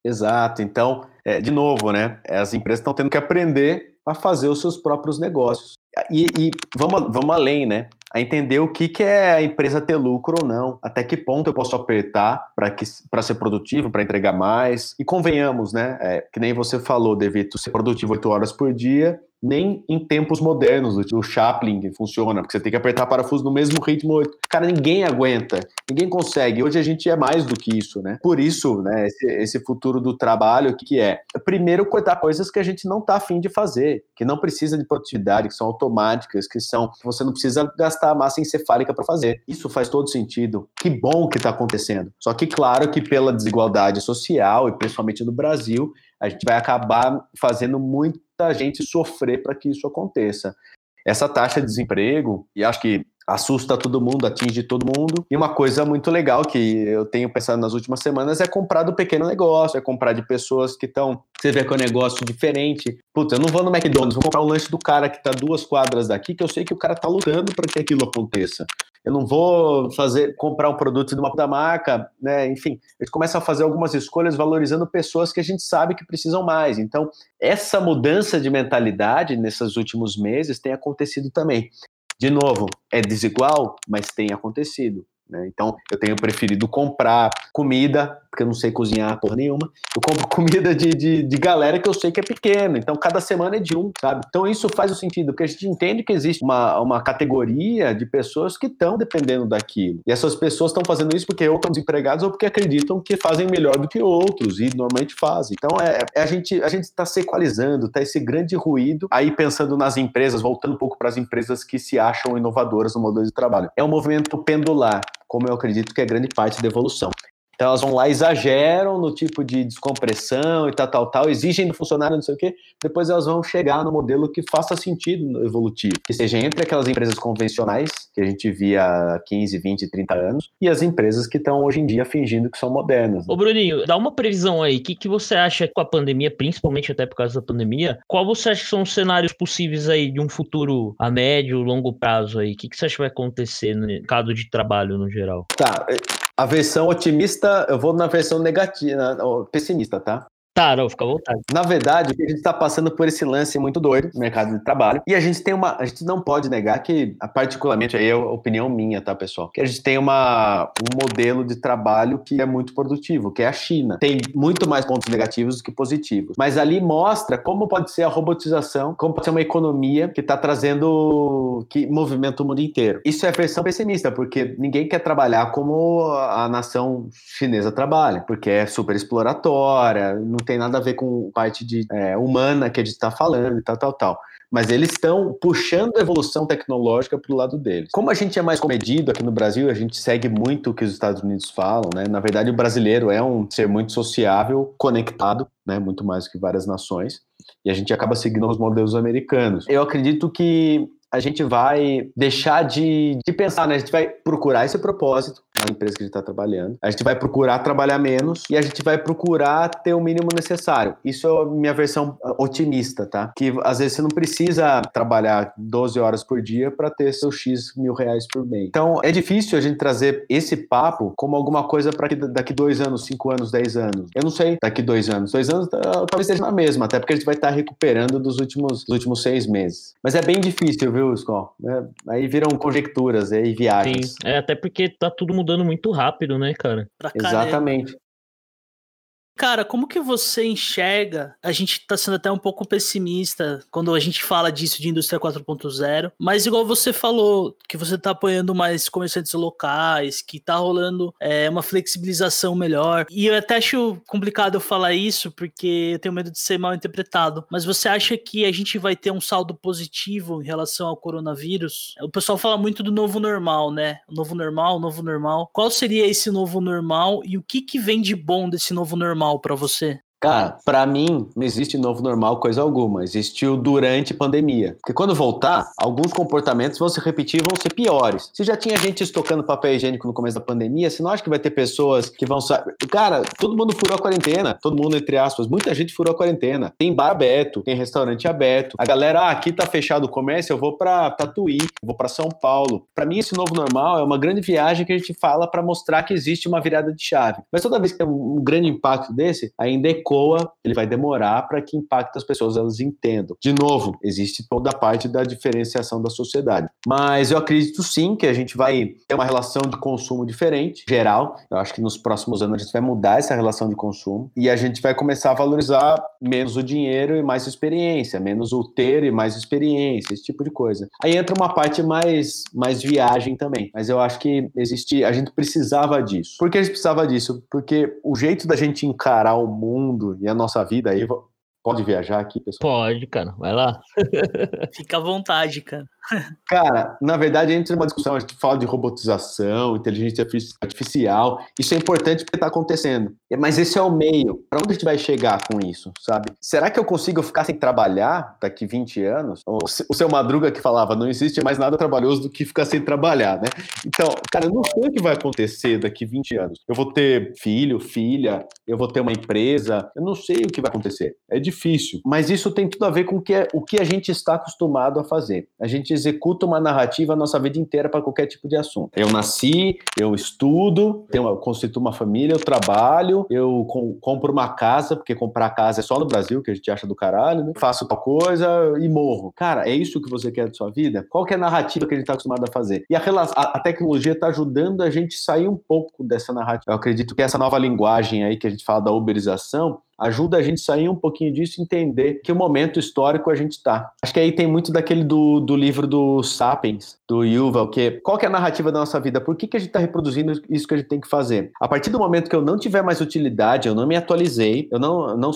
Exato. Então, é, de novo, né? As empresas estão tendo que aprender a fazer os seus próprios negócios. E, e, vamos, vamos além, né? A entender o que, que é a empresa ter lucro ou não. Até que ponto eu posso apertar para ser produtivo, para entregar mais. E convenhamos, né? É, que nem você falou, Devito, ser produtivo oito horas por dia nem em tempos modernos, o Chaplin funciona, porque você tem que apertar parafuso no mesmo ritmo. Cara, ninguém aguenta, ninguém consegue. Hoje a gente é mais do que isso, né? Por isso, né, esse, esse futuro do trabalho, que é, primeiro, cortar coisas que a gente não tá afim de fazer, que não precisa de produtividade, que são automáticas, que são, que você não precisa gastar massa encefálica para fazer. Isso faz todo sentido. Que bom que está acontecendo. Só que, claro, que pela desigualdade social, e principalmente no Brasil, a gente vai acabar fazendo muita gente sofrer para que isso aconteça. Essa taxa de desemprego, e acho que assusta todo mundo, atinge todo mundo. E uma coisa muito legal que eu tenho pensado nas últimas semanas é comprar do pequeno negócio, é comprar de pessoas que estão. Você vê que é um negócio diferente. Puta, eu não vou no McDonald's, vou comprar um lanche do cara que está duas quadras daqui, que eu sei que o cara está lutando para que aquilo aconteça. Eu não vou fazer comprar um produto de uma da marca, né? Enfim, a gente começa a fazer algumas escolhas valorizando pessoas que a gente sabe que precisam mais. Então, essa mudança de mentalidade nesses últimos meses tem acontecido também. De novo, é desigual, mas tem acontecido. Né? Então, eu tenho preferido comprar comida, porque eu não sei cozinhar porra nenhuma. Eu compro comida de, de, de, galera que eu sei que é pequeno. Então, cada semana é de um, sabe? Então, isso faz o sentido, porque a gente entende que existe uma, uma categoria de pessoas que estão dependendo daquilo. E essas pessoas estão fazendo isso porque ou estão desempregadas ou porque acreditam que fazem melhor do que outros, e normalmente fazem. Então, é, é a gente a gente está se equalizando, está esse grande ruído. Aí, pensando nas empresas, voltando um pouco para as empresas que se acham inovadoras no modelo de trabalho. É um movimento pendular como eu acredito que é grande parte da evolução. Então elas vão lá, exageram no tipo de descompressão e tal, tal, tal, exigem do funcionário não sei o quê, depois elas vão chegar no modelo que faça sentido evolutivo, que seja entre aquelas empresas convencionais, que a gente via há 15, 20, 30 anos, e as empresas que estão hoje em dia fingindo que são modernas. Né? Ô Bruninho, dá uma previsão aí, o que, que você acha com a pandemia, principalmente até por causa da pandemia, qual você acha que são os cenários possíveis aí de um futuro a médio, longo prazo aí? O que, que você acha que vai acontecer no mercado de trabalho no geral? Tá, a versão otimista, eu vou na versão negativa, pessimista, tá? Tá, não, fica à vontade. Na verdade, a gente está passando por esse lance muito doido no mercado de trabalho. E a gente tem uma. A gente não pode negar que, particularmente, aí é opinião minha, tá, pessoal? Que a gente tem uma, um modelo de trabalho que é muito produtivo, que é a China. Tem muito mais pontos negativos do que positivos. Mas ali mostra como pode ser a robotização, como pode ser uma economia que está trazendo. que movimenta o mundo inteiro. Isso é versão pessimista, porque ninguém quer trabalhar como a nação chinesa trabalha, porque é super exploratória, não tem nada a ver com parte de é, humana que a gente está falando e tal, tal, tal. mas eles estão puxando a evolução tecnológica para o lado deles. Como a gente é mais comedido aqui no Brasil, a gente segue muito o que os Estados Unidos falam, né? Na verdade, o brasileiro é um ser muito sociável, conectado, né? Muito mais que várias nações. E a gente acaba seguindo os modelos americanos. Eu acredito que a gente vai deixar de, de pensar, né? A gente vai procurar esse propósito na empresa que a gente está trabalhando, a gente vai procurar trabalhar menos e a gente vai procurar ter o mínimo necessário. Isso é a minha versão otimista, tá? Que às vezes você não precisa trabalhar 12 horas por dia para ter seus X mil reais por mês. Então é difícil a gente trazer esse papo como alguma coisa para daqui dois anos, cinco anos, dez anos. Eu não sei daqui dois anos. Dois anos talvez seja na mesma, até porque a gente vai estar tá recuperando dos últimos, dos últimos seis meses. Mas é bem difícil, viu? Skol? É, aí viram conjecturas e viagens. Sim, é até porque tá tudo mudando muito rápido, né, cara? Exatamente. Cara, como que você enxerga? A gente está sendo até um pouco pessimista quando a gente fala disso de indústria 4.0, mas igual você falou, que você está apoiando mais comerciantes locais, que está rolando é, uma flexibilização melhor. E eu até acho complicado eu falar isso, porque eu tenho medo de ser mal interpretado. Mas você acha que a gente vai ter um saldo positivo em relação ao coronavírus? O pessoal fala muito do novo normal, né? O novo normal, o novo normal. Qual seria esse novo normal e o que, que vem de bom desse novo normal? Normal para você? Cara, para mim não existe novo normal coisa alguma. Existiu durante pandemia. Porque quando voltar, alguns comportamentos vão se repetir vão ser piores. Se já tinha gente estocando papel higiênico no começo da pandemia, você não acha que vai ter pessoas que vão saber. Cara, todo mundo furou a quarentena. Todo mundo, entre aspas, muita gente furou a quarentena. Tem bar aberto, tem restaurante aberto. A galera, ah, aqui tá fechado o comércio, eu vou pra Tatuí, vou para São Paulo. Para mim, esse novo normal é uma grande viagem que a gente fala para mostrar que existe uma virada de chave. Mas toda vez que tem um grande impacto desse, ainda é ecoa, ele vai demorar para que impacte as pessoas, elas entendam. De novo, existe toda a parte da diferenciação da sociedade. Mas eu acredito sim que a gente vai ter uma relação de consumo diferente, geral. Eu acho que nos próximos anos a gente vai mudar essa relação de consumo e a gente vai começar a valorizar menos o dinheiro e mais experiência, menos o ter e mais experiência, esse tipo de coisa. Aí entra uma parte mais, mais viagem também. Mas eu acho que existe, a gente precisava disso. Por que a gente precisava disso? Porque o jeito da gente encarar o mundo mundo e a nossa vida aí. Pode viajar aqui, pessoal? Pode, cara. Vai lá. Fica à vontade, cara. Cara, na verdade, a gente tem uma discussão, a gente fala de robotização, inteligência artificial. Isso é importante porque está acontecendo. Mas esse é o meio. Para onde a gente vai chegar com isso, sabe? Será que eu consigo ficar sem trabalhar daqui 20 anos? O seu Madruga que falava, não existe mais nada trabalhoso do que ficar sem trabalhar, né? Então, cara, eu não sei o que vai acontecer daqui 20 anos. Eu vou ter filho, filha, eu vou ter uma empresa, eu não sei o que vai acontecer. É difícil. Mas isso tem tudo a ver com o que, é, o que a gente está acostumado a fazer. A gente executa uma narrativa a nossa vida inteira para qualquer tipo de assunto. Eu nasci, eu estudo, tenho, eu constituo uma família, eu trabalho, eu com, compro uma casa, porque comprar casa é só no Brasil, que a gente acha do caralho, né? faço tal coisa e morro. Cara, é isso que você quer de sua vida? Qual é a narrativa que a gente está acostumado a fazer? E a, a, a tecnologia está ajudando a gente sair um pouco dessa narrativa. Eu acredito que essa nova linguagem aí que a gente fala da uberização, ajuda a gente sair um pouquinho disso e entender que momento histórico a gente está. Acho que aí tem muito daquele do, do livro do Sapiens, do Yuval, que qual que é a narrativa da nossa vida? Por que, que a gente está reproduzindo isso que a gente tem que fazer? A partir do momento que eu não tiver mais utilidade, eu não me atualizei, eu não, não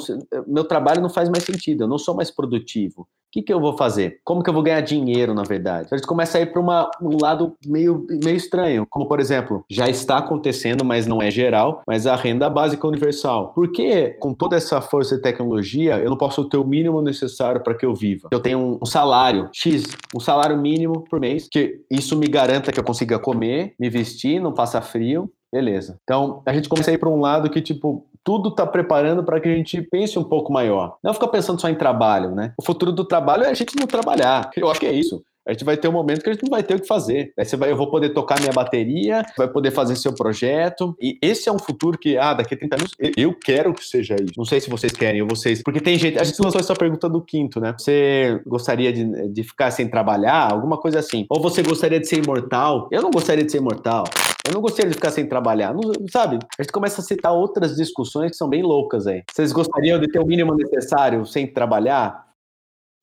meu trabalho não faz mais sentido, eu não sou mais produtivo que, que eu vou fazer? Como que eu vou ganhar dinheiro, na verdade? A gente começa a ir para um lado meio, meio estranho, como, por exemplo, já está acontecendo, mas não é geral, mas a renda básica universal. Por que, com toda essa força e tecnologia, eu não posso ter o mínimo necessário para que eu viva? Eu tenho um salário X, um salário mínimo por mês, que isso me garanta que eu consiga comer, me vestir, não passa frio, Beleza. Então, a gente começa a ir para um lado que, tipo, tudo está preparando para que a gente pense um pouco maior. Não ficar pensando só em trabalho, né? O futuro do trabalho é a gente não trabalhar. Eu acho que é isso. A gente vai ter um momento que a gente não vai ter o que fazer. Aí você vai, eu vou poder tocar minha bateria, vai poder fazer seu projeto. E esse é um futuro que, ah, daqui a 30 anos, eu quero que seja isso. Não sei se vocês querem, ou vocês. Porque tem gente. A gente lançou essa pergunta do quinto, né? Você gostaria de, de ficar sem trabalhar? Alguma coisa assim. Ou você gostaria de ser imortal? Eu não gostaria de ser imortal. Eu não gostaria de ficar sem trabalhar, não, sabe? A gente começa a citar outras discussões que são bem loucas aí. Vocês gostariam de ter o mínimo necessário sem trabalhar?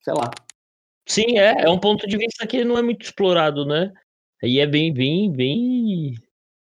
Sei lá. Sim, é. É um ponto de vista que não é muito explorado, né? E é bem, bem, bem.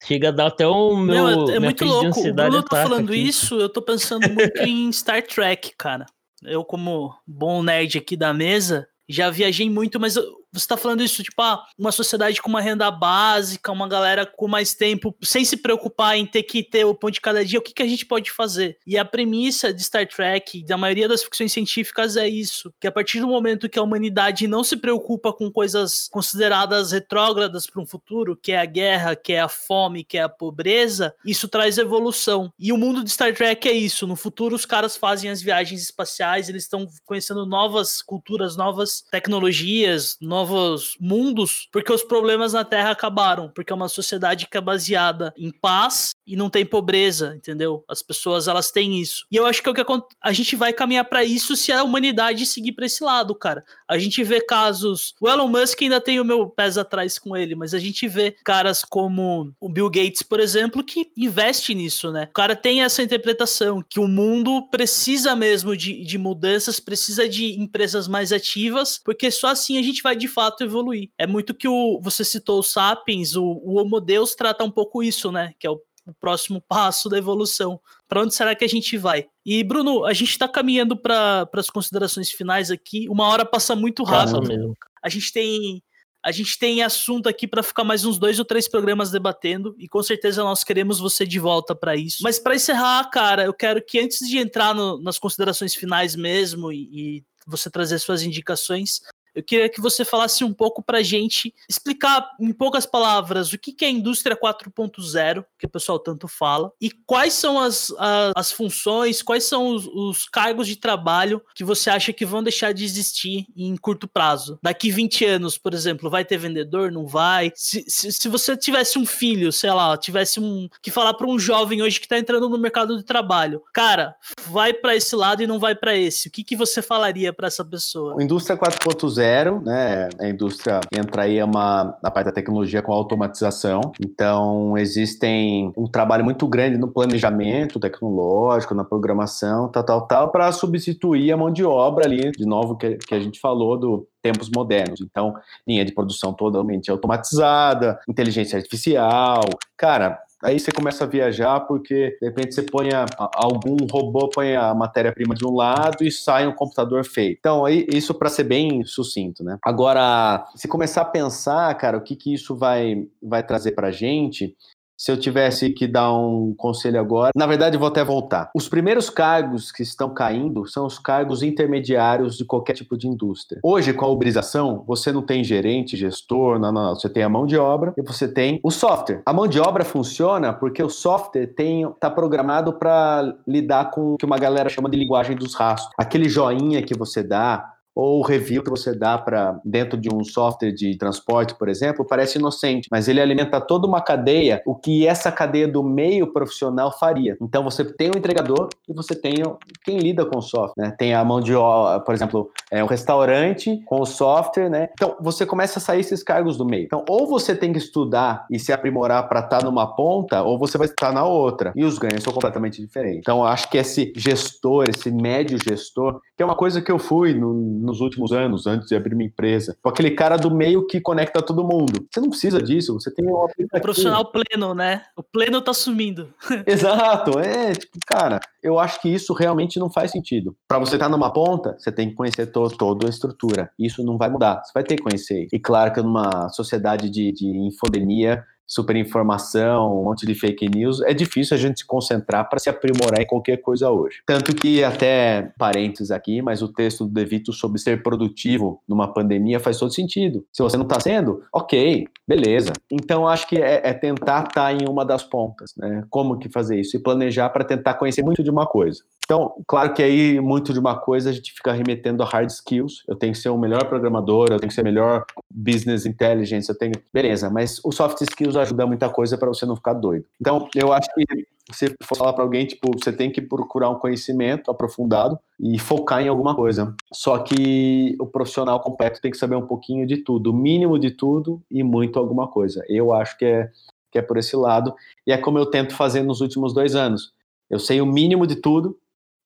Chega a dar até o meu. Não, é, é muito louco. O Bruno tá falando aqui. isso, eu tô pensando muito em Star Trek, cara. Eu, como bom nerd aqui da mesa, já viajei muito, mas você está falando isso, tipo, ah, uma sociedade com uma renda básica, uma galera com mais tempo, sem se preocupar em ter que ter o pão de cada dia, o que, que a gente pode fazer? E a premissa de Star Trek, da maioria das ficções científicas, é isso: que a partir do momento que a humanidade não se preocupa com coisas consideradas retrógradas para um futuro, que é a guerra, que é a fome, que é a pobreza, isso traz evolução. E o mundo de Star Trek é isso: no futuro, os caras fazem as viagens espaciais, eles estão conhecendo novas culturas, novas tecnologias, novos mundos, porque os problemas na Terra acabaram, porque é uma sociedade que é baseada em paz e não tem pobreza, entendeu? As pessoas elas têm isso. E eu acho que, é que a gente vai caminhar para isso se a humanidade seguir para esse lado, cara. A gente vê casos, o Elon Musk ainda tem o meu pés atrás com ele, mas a gente vê caras como o Bill Gates, por exemplo, que investe nisso, né? O cara tem essa interpretação que o mundo precisa mesmo de, de mudanças, precisa de empresas mais ativas porque só assim a gente vai de fato evoluir. É muito que o você citou o Sapiens, o, o Homo Deus trata um pouco isso, né? Que é o, o próximo passo da evolução. Para onde será que a gente vai? E, Bruno, a gente está caminhando para as considerações finais aqui. Uma hora passa muito rápido. A gente tem a gente tem assunto aqui para ficar mais uns dois ou três programas debatendo e com certeza nós queremos você de volta para isso. Mas para encerrar, cara, eu quero que antes de entrar no, nas considerações finais mesmo e, e você trazer suas indicações. Eu queria que você falasse um pouco para a gente, explicar em poucas palavras o que, é a indústria 4.0, que o pessoal tanto fala, e quais são as, as, as funções, quais são os, os, cargos de trabalho que você acha que vão deixar de existir em curto prazo. Daqui 20 anos, por exemplo, vai ter vendedor? Não vai? Se, se, se você tivesse um filho, sei lá, tivesse um que falar para um jovem hoje que está entrando no mercado de trabalho, cara, vai para esse lado e não vai para esse. O que, que você falaria para essa pessoa? Indústria 4.0 zero, né? A indústria entra aí uma, na parte da tecnologia com automatização. Então, existem um trabalho muito grande no planejamento tecnológico, na programação, tal, tal, tal, para substituir a mão de obra ali, de novo, que, que a gente falou do tempos modernos. Então, linha de produção totalmente automatizada, inteligência artificial. Cara, Aí você começa a viajar porque de repente você põe a, algum robô põe a matéria-prima de um lado e sai um computador feito. Então, aí, isso para ser bem sucinto, né? Agora, se começar a pensar, cara, o que, que isso vai, vai trazer para gente, se eu tivesse que dar um conselho agora, na verdade, vou até voltar. Os primeiros cargos que estão caindo são os cargos intermediários de qualquer tipo de indústria. Hoje, com a uberização, você não tem gerente, gestor, não, não, não. Você tem a mão de obra e você tem o software. A mão de obra funciona porque o software está programado para lidar com o que uma galera chama de linguagem dos rastros. Aquele joinha que você dá, ou o review que você dá para dentro de um software de transporte, por exemplo, parece inocente, mas ele alimenta toda uma cadeia, o que essa cadeia do meio profissional faria. Então você tem o entregador e você tem quem lida com o software, né? Tem a mão de obra, por exemplo, é um restaurante com o software, né? Então você começa a sair esses cargos do meio. Então ou você tem que estudar e se aprimorar para estar tá numa ponta, ou você vai estar na outra. E os ganhos são completamente diferentes. Então acho que esse gestor, esse médio gestor, que é uma coisa que eu fui no nos últimos anos, antes de abrir minha empresa. Com aquele cara do meio que conecta todo mundo. Você não precisa disso, você tem um O profissional pleno, né? O pleno tá sumindo. Exato, é, tipo, cara, eu acho que isso realmente não faz sentido. Para você estar tá numa ponta, você tem que conhecer to toda a estrutura. Isso não vai mudar, você vai ter que conhecer. E claro que numa sociedade de, de infodemia, superinformação, um monte de fake news, é difícil a gente se concentrar para se aprimorar em qualquer coisa hoje. Tanto que, até parênteses aqui, mas o texto do Devito sobre ser produtivo numa pandemia faz todo sentido. Se você não está sendo, ok, beleza. Então, acho que é, é tentar estar tá em uma das pontas, né? Como que fazer isso? E planejar para tentar conhecer muito de uma coisa. Então, claro que aí, muito de uma coisa, a gente fica remetendo a hard skills. Eu tenho que ser o melhor programador, eu tenho que ser melhor business intelligence, eu tenho... Beleza, mas o soft skills ajuda muita coisa para você não ficar doido. Então, eu acho que se for falar para alguém, tipo, você tem que procurar um conhecimento aprofundado e focar em alguma coisa. Só que o profissional completo tem que saber um pouquinho de tudo, o mínimo de tudo e muito alguma coisa. Eu acho que é, que é por esse lado. E é como eu tento fazer nos últimos dois anos. Eu sei o mínimo de tudo,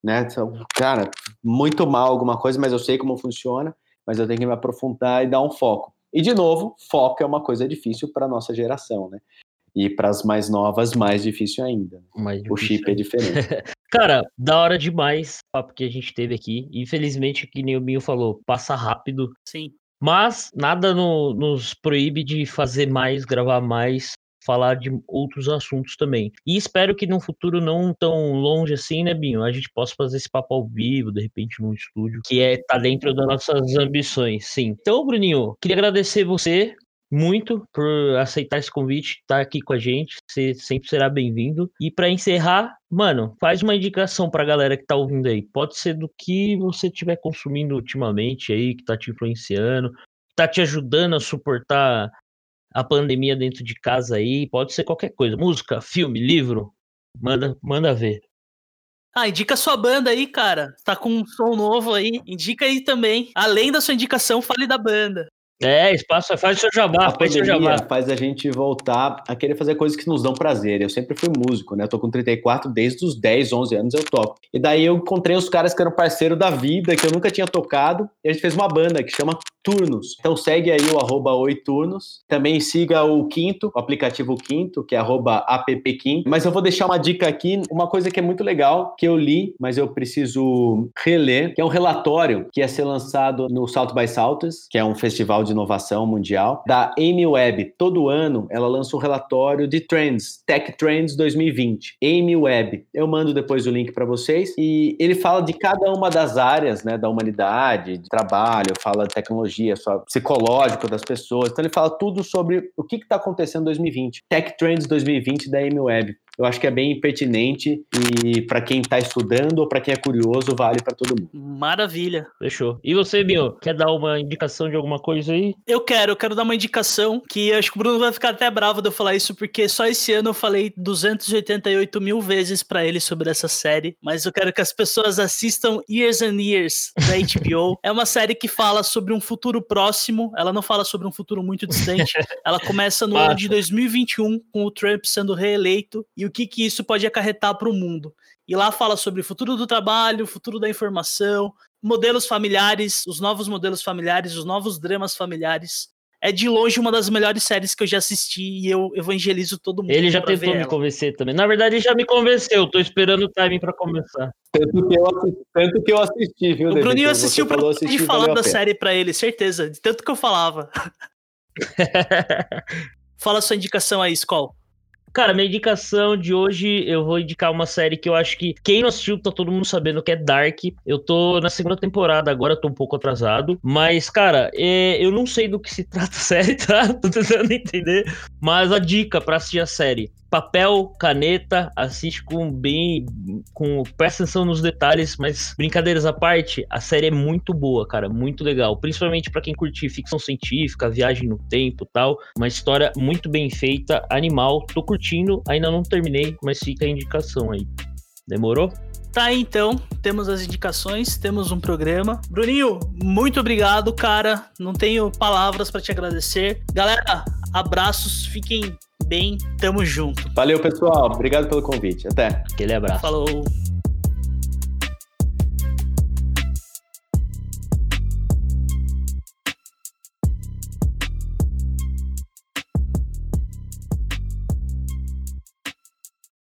né? Então, cara, muito mal alguma coisa, mas eu sei como funciona, mas eu tenho que me aprofundar e dar um foco. E de novo, foco é uma coisa difícil para nossa geração, né? E para as mais novas, mais difícil ainda. Mais o chip é diferente. Cara, da hora demais o papo que a gente teve aqui. Infelizmente, que nem o Binho falou, passa rápido. Sim. Mas nada no, nos proíbe de fazer mais, gravar mais, falar de outros assuntos também. E espero que num futuro não tão longe assim, né, Binho, a gente possa fazer esse papo ao vivo, de repente num estúdio, que é tá dentro das nossas ambições, sim. Então, Bruninho, queria agradecer você muito por aceitar esse convite, estar tá aqui com a gente. Você sempre será bem-vindo. E para encerrar, mano, faz uma indicação para a galera que tá ouvindo aí. Pode ser do que você estiver consumindo ultimamente aí, que tá te influenciando, tá te ajudando a suportar a pandemia dentro de casa aí. Pode ser qualquer coisa, música, filme, livro. Manda, manda ver. Ah, indica sua banda aí, cara. Tá com um som novo aí. Indica aí também. Além da sua indicação, fale da banda. É, espaço, faz o seu jabá, a faz o seu jabá. faz a gente voltar a querer fazer coisas que nos dão prazer. Eu sempre fui músico, né? Eu tô com 34, desde os 10, 11 anos eu toco. E daí eu encontrei os caras que eram parceiro da vida, que eu nunca tinha tocado, e a gente fez uma banda que chama Turnos. Então segue aí o arroba Turnos. Também siga o Quinto, o aplicativo Quinto, que é arroba appquinto. Mas eu vou deixar uma dica aqui, uma coisa que é muito legal, que eu li, mas eu preciso reler, que é um relatório que ia ser lançado no South by Southwest, que é um festival de de inovação mundial, da Amy Webb. Todo ano ela lança um relatório de trends, Tech Trends 2020. Amy Webb. Eu mando depois o link para vocês e ele fala de cada uma das áreas, né, da humanidade, de trabalho, fala de tecnologia, psicológico das pessoas. Então ele fala tudo sobre o que está acontecendo em 2020. Tech Trends 2020 da Amy Webb eu acho que é bem pertinente e para quem está estudando ou para quem é curioso, vale para todo mundo. Maravilha. Fechou. E você, Binho, quer dar uma indicação de alguma coisa aí? Eu quero, eu quero dar uma indicação que acho que o Bruno vai ficar até bravo de eu falar isso, porque só esse ano eu falei 288 mil vezes para ele sobre essa série, mas eu quero que as pessoas assistam Years and Years da HBO. é uma série que fala sobre um futuro próximo, ela não fala sobre um futuro muito distante. ela começa no ano de 2021 com o Trump sendo reeleito e o o que, que isso pode acarretar para o mundo. E lá fala sobre o futuro do trabalho, o futuro da informação, modelos familiares, os novos modelos familiares, os novos dramas familiares. É de longe uma das melhores séries que eu já assisti e eu evangelizo todo mundo. Ele já tentou me convencer também. Na verdade, ele já me convenceu. Tô esperando o timing para começar. Tanto que eu assisti, tanto que eu assisti viu? O Bruninho assistiu pra de falar da série para ele, certeza. De tanto que eu falava. Fala sua indicação aí, Skol. Cara, minha indicação de hoje, eu vou indicar uma série que eu acho que quem não assistiu tá todo mundo sabendo que é Dark. Eu tô na segunda temporada agora, tô um pouco atrasado. Mas, cara, é, eu não sei do que se trata a série, tá? Tô tentando entender. Mas a dica para assistir a série: papel, caneta, assiste com bem. com presta atenção nos detalhes, mas brincadeiras à parte, a série é muito boa, cara, muito legal. Principalmente para quem curte ficção científica, viagem no tempo tal. Uma história muito bem feita, animal. Tô curtindo, ainda não terminei, mas fica a indicação aí. Demorou? Tá então, temos as indicações, temos um programa. Bruninho, muito obrigado, cara. Não tenho palavras para te agradecer. Galera, abraços, fiquem bem, tamo junto. Valeu, pessoal. Obrigado pelo convite. Até. Aquele abraço. Falou.